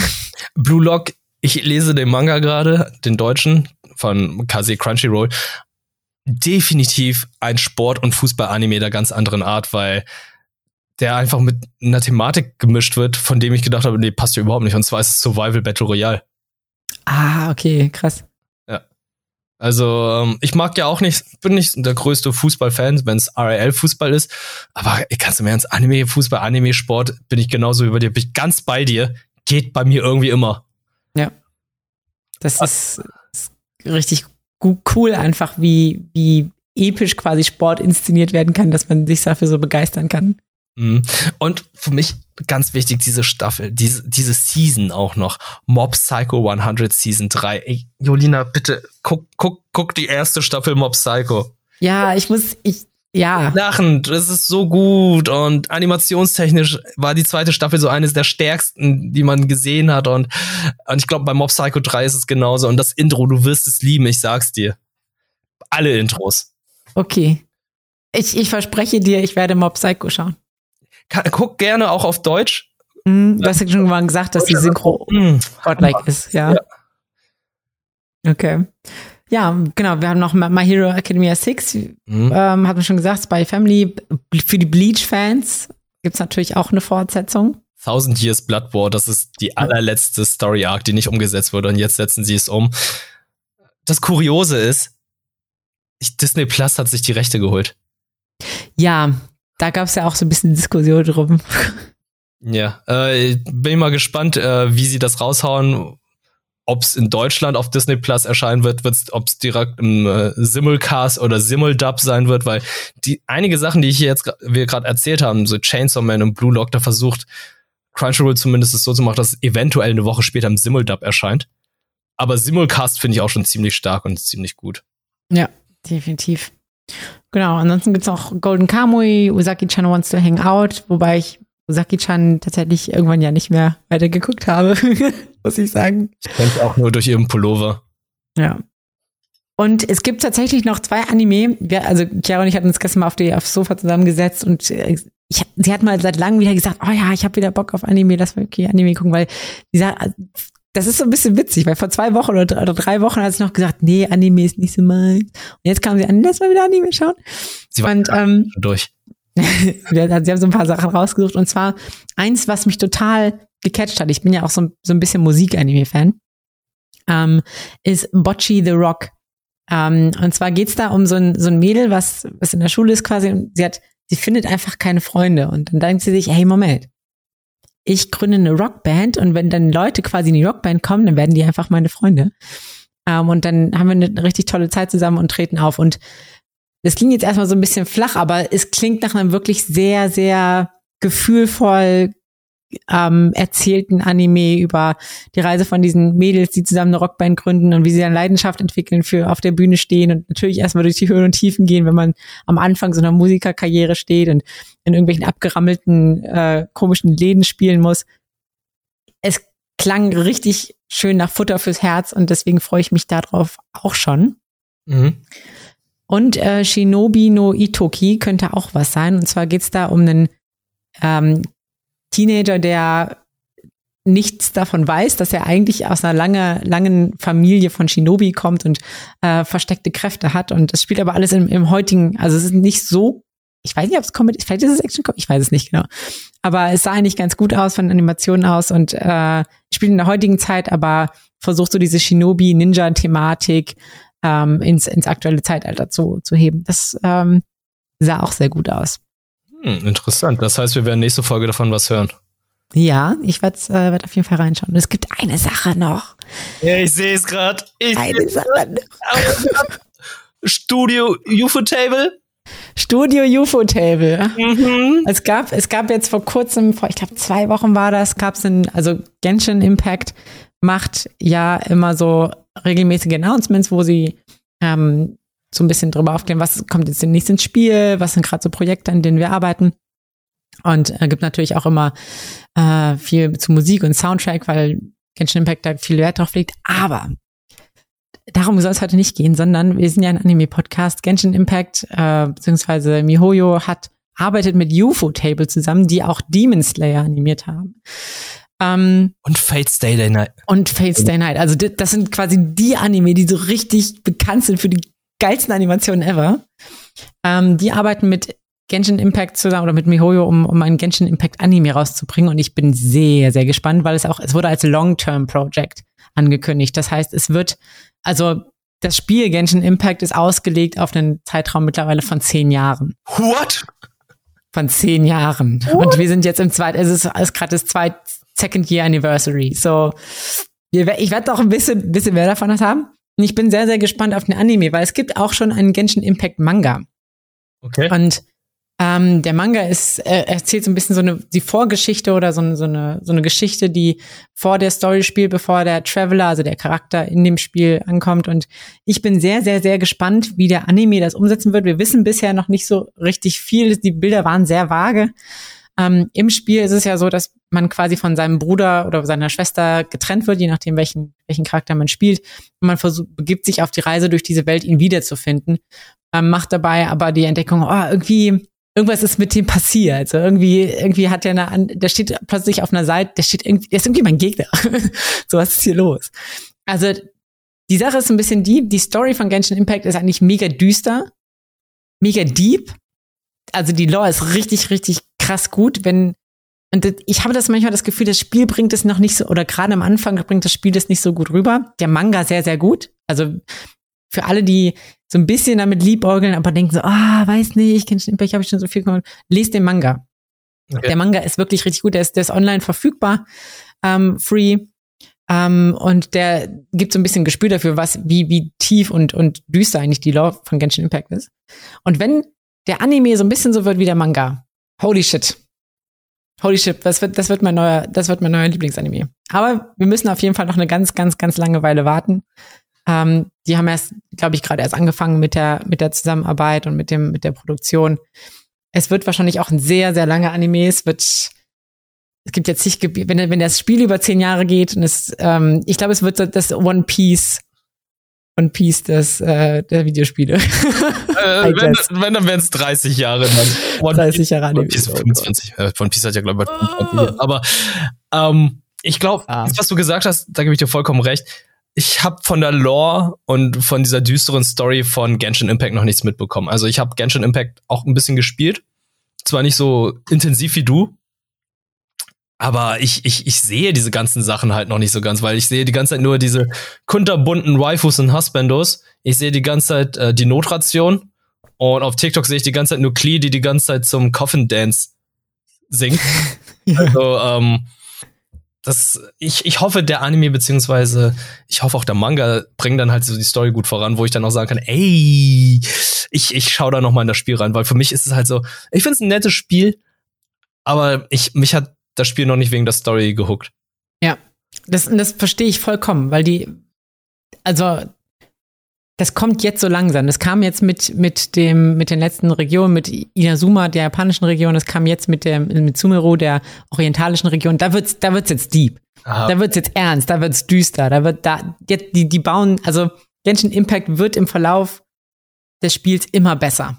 Blue Lock, ich lese den Manga gerade, den deutschen von Kase Crunchyroll definitiv ein Sport- und Fußball-Anime der ganz anderen Art, weil der einfach mit einer Thematik gemischt wird, von dem ich gedacht habe, nee, passt ja überhaupt nicht. Und zwar ist es Survival Battle Royale. Ah, okay, krass. Ja. Also, ähm, ich mag ja auch nicht, bin nicht der größte Fußballfan, wenn es RL-Fußball ist. Aber du mir ins Anime, Fußball, Anime-Sport, bin ich genauso bei dir, bin ich ganz bei dir. Geht bei mir irgendwie immer. Ja. Das ist, ist richtig cool einfach, wie, wie episch quasi Sport inszeniert werden kann, dass man sich dafür so begeistern kann. Mhm. Und für mich ganz wichtig, diese Staffel, diese, diese Season auch noch. Mob Psycho 100 Season 3. Ey, Jolina, bitte, guck, guck, guck die erste Staffel Mob Psycho. Ja, ich muss, ich, ja. Lachend, es ist so gut und animationstechnisch war die zweite Staffel so eines der stärksten, die man gesehen hat und, und ich glaube bei Mob Psycho 3 ist es genauso und das Intro, du wirst es lieben, ich sag's dir. Alle Intros. Okay. Ich, ich verspreche dir, ich werde Mob Psycho schauen. Kann, guck gerne auch auf Deutsch. Mm, du hast ja schon mal gesagt, dass die Synchro mm, godlike ist, ja. ja. Okay. Ja, genau. Wir haben noch My Hero Academia 6, mhm. ähm, hat man schon gesagt, Spy Family. Für die Bleach-Fans gibt es natürlich auch eine Fortsetzung. Thousand Years Blood War, das ist die allerletzte Story Arc, die nicht umgesetzt wurde und jetzt setzen sie es um. Das Kuriose ist, ich, Disney Plus hat sich die Rechte geholt. Ja, da gab es ja auch so ein bisschen Diskussion drum. Ja, äh, bin mal gespannt, äh, wie sie das raushauen ob es in Deutschland auf Disney Plus erscheinen wird, ob es direkt im äh, Simulcast oder Simuldub sein wird, weil die einige Sachen, die ich hier jetzt wir gerade erzählt haben, so Chainsaw Man und Blue Lock, da versucht Crunchyroll zumindest es so zu machen, dass es eventuell eine Woche später im Simuldub erscheint. Aber Simulcast finde ich auch schon ziemlich stark und ziemlich gut. Ja, definitiv. Genau, ansonsten gibt es auch Golden Kamui, Usaki-chan Wants to Hang Out, wobei ich Usaki-chan tatsächlich irgendwann ja nicht mehr weiter geguckt habe, muss ich sagen. Ich kenne auch nur durch ihren Pullover. Ja. Und es gibt tatsächlich noch zwei Anime. Wir, also Chiara und ich hatten uns gestern mal auf die, aufs Sofa zusammengesetzt und äh, ich, sie hat mal seit langem wieder gesagt, oh ja, ich habe wieder Bock auf Anime, lass mal okay, Anime gucken, weil dieser, das ist so ein bisschen witzig, weil vor zwei Wochen oder, oder drei Wochen hat sie noch gesagt, nee, Anime ist nicht so meins. Und jetzt kam sie an, lass mal wieder Anime schauen. Sie war und, ähm, durch. sie haben so ein paar Sachen rausgesucht und zwar eins, was mich total gecatcht hat. Ich bin ja auch so, so ein bisschen Musik-Anime-Fan. Ähm, ist Bocci the Rock. Ähm, und zwar geht's da um so ein, so ein Mädel, was, was in der Schule ist quasi, und sie hat, sie findet einfach keine Freunde. Und dann denkt sie sich, hey, Moment, ich gründe eine Rockband und wenn dann Leute quasi in die Rockband kommen, dann werden die einfach meine Freunde. Ähm, und dann haben wir eine richtig tolle Zeit zusammen und treten auf. Und das klingt jetzt erstmal so ein bisschen flach, aber es klingt nach einem wirklich sehr, sehr gefühlvoll ähm, erzählten Anime über die Reise von diesen Mädels, die zusammen eine Rockband gründen und wie sie dann Leidenschaft entwickeln für auf der Bühne stehen und natürlich erstmal durch die Höhen und Tiefen gehen, wenn man am Anfang so einer Musikerkarriere steht und in irgendwelchen abgerammelten, äh, komischen Läden spielen muss. Es klang richtig schön nach Futter fürs Herz und deswegen freue ich mich darauf auch schon. Mhm. Und äh, Shinobi no Itoki könnte auch was sein. Und zwar geht's da um einen ähm, Teenager, der nichts davon weiß, dass er eigentlich aus einer lange, langen Familie von Shinobi kommt und äh, versteckte Kräfte hat. Und es spielt aber alles im, im heutigen, also es ist nicht so, ich weiß nicht, ob es Comedy, vielleicht ist es Action ich weiß es nicht genau. Aber es sah eigentlich ganz gut aus von Animationen aus und äh, spielt in der heutigen Zeit, aber versucht so diese Shinobi-Ninja-Thematik ähm, ins, ins aktuelle Zeitalter zu, zu heben. Das ähm, sah auch sehr gut aus. Hm, interessant. Das heißt, wir werden nächste Folge davon was hören. Ja, ich werde äh, werd auf jeden Fall reinschauen. Und es gibt eine Sache noch. Ja, ich sehe es gerade. Eine Sache noch. Studio UFO Table. Studio UFO Table. Mhm. Es gab, es gab jetzt vor kurzem, vor ich glaube zwei Wochen war das, gab es ein, also Genshin Impact macht ja immer so regelmäßige Announcements, wo sie ähm, so ein bisschen drüber aufklären, was kommt jetzt demnächst ins Spiel, was sind gerade so Projekte, an denen wir arbeiten. Und äh, gibt natürlich auch immer äh, viel zu Musik und Soundtrack, weil Genshin Impact da viel Wert drauf legt. Aber darum soll es heute nicht gehen, sondern wir sind ja ein Anime-Podcast. Genshin Impact äh, beziehungsweise Mihoyo hat arbeitet mit UFO Table zusammen, die auch Demon Slayer animiert haben. Ähm, und Fate Stay Night. Und Fate Stay Night. Also das sind quasi die Anime, die so richtig bekannt sind für die geilsten Animationen ever. Ähm, die arbeiten mit Genshin Impact zusammen oder mit MiHoYo, um, um ein Genshin Impact Anime rauszubringen. Und ich bin sehr, sehr gespannt, weil es auch, es wurde als Long-Term-Project angekündigt. Das heißt, es wird, also das Spiel Genshin Impact ist ausgelegt auf einen Zeitraum mittlerweile von zehn Jahren. What? Von zehn Jahren. What? Und wir sind jetzt im zweiten, es ist, ist gerade das zweite Second Year Anniversary. So, ich werde auch ein bisschen, bisschen mehr davon haben. Und ich bin sehr, sehr gespannt auf den Anime, weil es gibt auch schon einen Genshin Impact Manga. Okay. Und ähm, der Manga ist, äh, erzählt so ein bisschen so eine, die Vorgeschichte oder so, so, eine, so eine Geschichte, die vor der Story spielt, bevor der Traveler, also der Charakter in dem Spiel ankommt. Und ich bin sehr, sehr, sehr gespannt, wie der Anime das umsetzen wird. Wir wissen bisher noch nicht so richtig viel. Die Bilder waren sehr vage. Ähm, Im Spiel ist es ja so, dass man quasi von seinem Bruder oder seiner Schwester getrennt wird, je nachdem, welchen, welchen Charakter man spielt. Und man versucht, begibt sich auf die Reise durch diese Welt, ihn wiederzufinden. Ähm, macht dabei aber die Entdeckung, oh, irgendwie, irgendwas ist mit dem passiert. Also irgendwie, irgendwie hat der eine, der steht plötzlich auf einer Seite, der steht irgendwie, der ist irgendwie mein Gegner. so, was ist hier los? Also, die Sache ist ein bisschen die, die Story von Genshin Impact ist eigentlich mega düster, mega deep. Also die Lore ist richtig, richtig krass gut, wenn und ich habe das manchmal das Gefühl, das Spiel bringt es noch nicht so, oder gerade am Anfang bringt das Spiel das nicht so gut rüber. Der Manga sehr, sehr gut. Also für alle, die so ein bisschen damit liebäugeln, aber denken so, ah, weiß nicht, ich kenne ich habe schon so viel gemacht. Lest den Manga. Okay. Der Manga ist wirklich richtig gut. Der ist, der ist online verfügbar, ähm, free. Ähm, und der gibt so ein bisschen Gespür dafür, was, wie, wie tief und, und düster eigentlich die Lore von Genshin Impact ist. Und wenn der Anime so ein bisschen so wird wie der Manga, holy shit. Holy shit, das wird, das wird mein neuer, das wird mein neuer Lieblingsanime. Aber wir müssen auf jeden Fall noch eine ganz, ganz, ganz lange Weile warten. Ähm, die haben erst, glaube ich, gerade erst angefangen mit der, mit der Zusammenarbeit und mit dem, mit der Produktion. Es wird wahrscheinlich auch ein sehr, sehr langer Anime. Es wird, es gibt jetzt nicht, wenn, wenn das Spiel über zehn Jahre geht und es, ähm, ich glaube, es wird das One Piece One Piece des, äh, der Videospiele. Äh, wenn, wenn, dann wären es 30 Jahre. Dann. One 30 Jahre. One Piece 25. Äh, One Piece hat ja, glaube ich, 25 Jahre. Aber ähm, ich glaube, ah. was du gesagt hast, da gebe ich dir vollkommen recht. Ich habe von der Lore und von dieser düsteren Story von Genshin Impact noch nichts mitbekommen. Also ich habe Genshin Impact auch ein bisschen gespielt. Zwar nicht so intensiv wie du, aber ich, ich, ich sehe diese ganzen Sachen halt noch nicht so ganz, weil ich sehe die ganze Zeit nur diese kunterbunten Waifus und Husbandos. Ich sehe die ganze Zeit äh, die Notration. Und auf TikTok sehe ich die ganze Zeit nur Klee, die die ganze Zeit zum Coffin Dance singt. also, ähm, das, ich, ich hoffe, der Anime, beziehungsweise ich hoffe auch der Manga bringt dann halt so die Story gut voran, wo ich dann auch sagen kann, ey, ich, ich schau da noch mal in das Spiel rein, weil für mich ist es halt so, ich finde es ein nettes Spiel, aber ich, mich hat das Spiel noch nicht wegen der Story gehuckt. Ja, das, das verstehe ich vollkommen, weil die, also das kommt jetzt so langsam. Das kam jetzt mit, mit dem, mit den letzten Regionen, mit Inazuma, der japanischen Region, das kam jetzt mit der, mit Sumeru, der orientalischen Region. Da wird's, da wird's jetzt deep. Aha. Da wird's jetzt ernst, da wird's düster, da wird, da, jetzt, die, die bauen, also Genshin Impact wird im Verlauf des Spiels immer besser.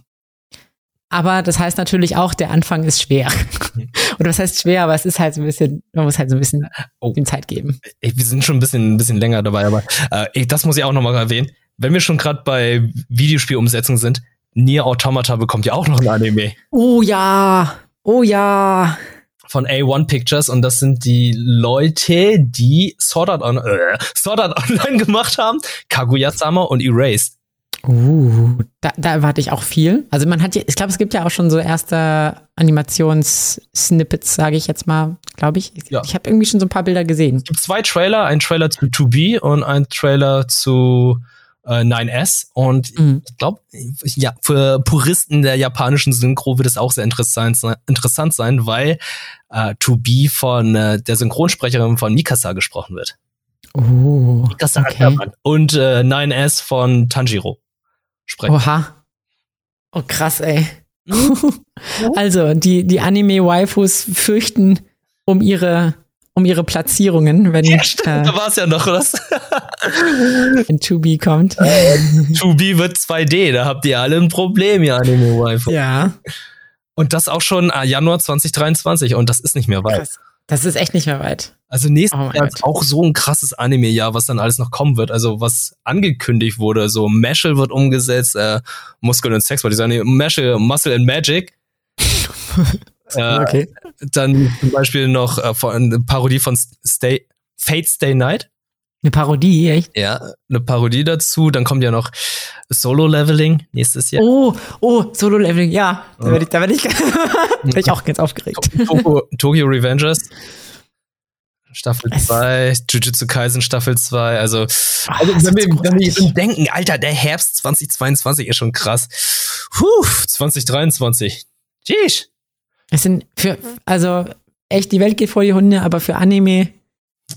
Aber das heißt natürlich auch, der Anfang ist schwer. Oder was heißt schwer, aber es ist halt so ein bisschen, man muss halt so ein bisschen oh. ihm Zeit geben. Wir sind schon ein bisschen, ein bisschen länger dabei, aber äh, das muss ich auch nochmal erwähnen. Wenn wir schon gerade bei Videospielumsetzungen sind, Nier Automata bekommt ja auch noch ein Anime. Oh ja, oh ja. Von A1 Pictures und das sind die Leute, die Sword Art, On äh, Sword Art Online gemacht haben, Kaguya-sama und Erased. Uh, da, da erwarte ich auch viel. Also man hat ja, ich glaube, es gibt ja auch schon so erste Animations-Snippets, sage ich jetzt mal, glaube ich. Ja. Ich habe irgendwie schon so ein paar Bilder gesehen. Es gibt zwei Trailer, ein Trailer zu 2B und ein Trailer zu äh, 9S. Und mhm. ich glaube, ja, für Puristen der japanischen Synchro wird es auch sehr interessant, interessant sein, weil äh, 2B von äh, der Synchronsprecherin von Mikasa gesprochen wird. Oh, Mikasa okay. Und äh, 9S von Tanjiro sprechen. Oha. Oh, krass, ey. also, die, die Anime-Waifus fürchten um ihre, um ihre Platzierungen, wenn. Ja, stimmt, äh, da war es ja noch, was? wenn 2B kommt. Äh, 2B wird 2D, da habt ihr alle ein Problem, ihr Anime-Waifu. Ja. Und das auch schon äh, Januar 2023 und das ist nicht mehr weit. Krass. Das ist echt nicht mehr weit. Also nächstes oh Jahr ist auch so ein krasses Anime-Jahr, was dann alles noch kommen wird. Also was angekündigt wurde, so Mashal wird umgesetzt, äh, Muskel und Sex, wollte ich sagen, Mashal, Muscle and Magic. äh, okay. Dann zum Beispiel noch äh, eine Parodie von Stay, Fate Stay Night. Eine Parodie, echt? Ja, eine Parodie dazu. Dann kommt ja noch Solo-Leveling nächstes Jahr. Oh, oh, Solo-Leveling, ja. Da werde ich, da werde ich, werd ich auch ganz aufgeregt. Tokyo, Tokyo Revengers. Staffel 2, Jujutsu Kaisen Staffel 2, also, oh, also wenn, wir, wenn wir denken, Alter, der Herbst 2022 ist schon krass. Puh, 2023. Jeez. Es sind für, also echt, die Welt geht vor die Hunde, aber für Anime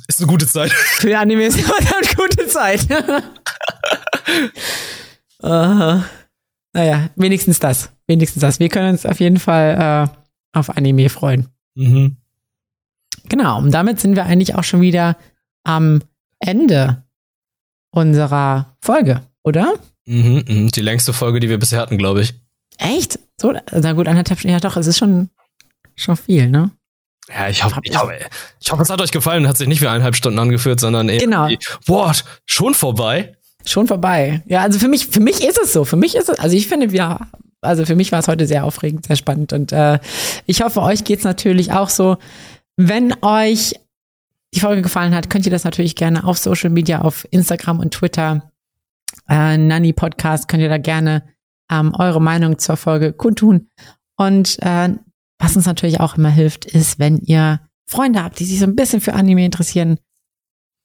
ist eine gute Zeit. Für Anime ist immer eine gute Zeit. uh, naja, wenigstens das. Wenigstens das. Wir können uns auf jeden Fall äh, auf Anime freuen. Mhm. Genau, und damit sind wir eigentlich auch schon wieder am Ende unserer Folge, oder? Mhm, mh. Die längste Folge, die wir bisher hatten, glaube ich. Echt? So, na gut, anderthalb Stunden. Ja, doch, es ist schon, schon viel, ne? Ja, ich hoffe, ich hoffe, ich hoffe, es hat euch gefallen. Hat sich nicht wie eineinhalb Stunden angeführt, sondern eher genau. Boah, schon vorbei. Schon vorbei. Ja, also für mich, für mich ist es so. Für mich ist es, also ich finde, wir, also für mich war es heute sehr aufregend, sehr spannend und äh, ich hoffe, euch geht's natürlich auch so. Wenn euch die Folge gefallen hat, könnt ihr das natürlich gerne auf Social Media, auf Instagram und Twitter, äh, Nanny Podcast, könnt ihr da gerne ähm, eure Meinung zur Folge kundtun. Und äh, was uns natürlich auch immer hilft, ist, wenn ihr Freunde habt, die sich so ein bisschen für Anime interessieren,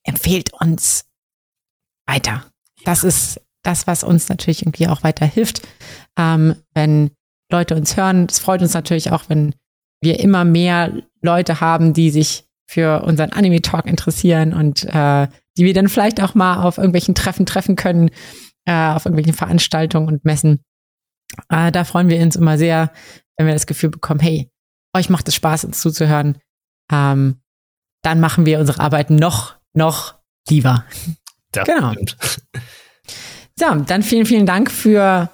empfehlt uns weiter. Das ist das, was uns natürlich irgendwie auch weiter hilft, ähm, wenn Leute uns hören. Es freut uns natürlich auch, wenn wir immer mehr Leute haben, die sich für unseren Anime-Talk interessieren und äh, die wir dann vielleicht auch mal auf irgendwelchen Treffen treffen können, äh, auf irgendwelchen Veranstaltungen und Messen. Äh, da freuen wir uns immer sehr, wenn wir das Gefühl bekommen, hey, euch macht es Spaß, uns zuzuhören. Ähm, dann machen wir unsere Arbeit noch, noch lieber. Ja, Genau. stimmt. So, dann vielen, vielen Dank für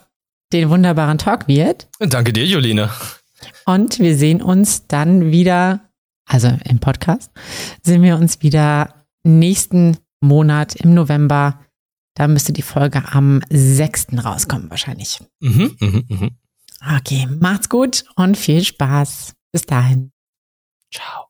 den wunderbaren Talk, Wirt. Danke dir, Jolene. Und wir sehen uns dann wieder, also im Podcast, sehen wir uns wieder nächsten Monat im November. Da müsste die Folge am 6. rauskommen, wahrscheinlich. Mhm, mhm, mhm. Okay, macht's gut und viel Spaß. Bis dahin. Ciao.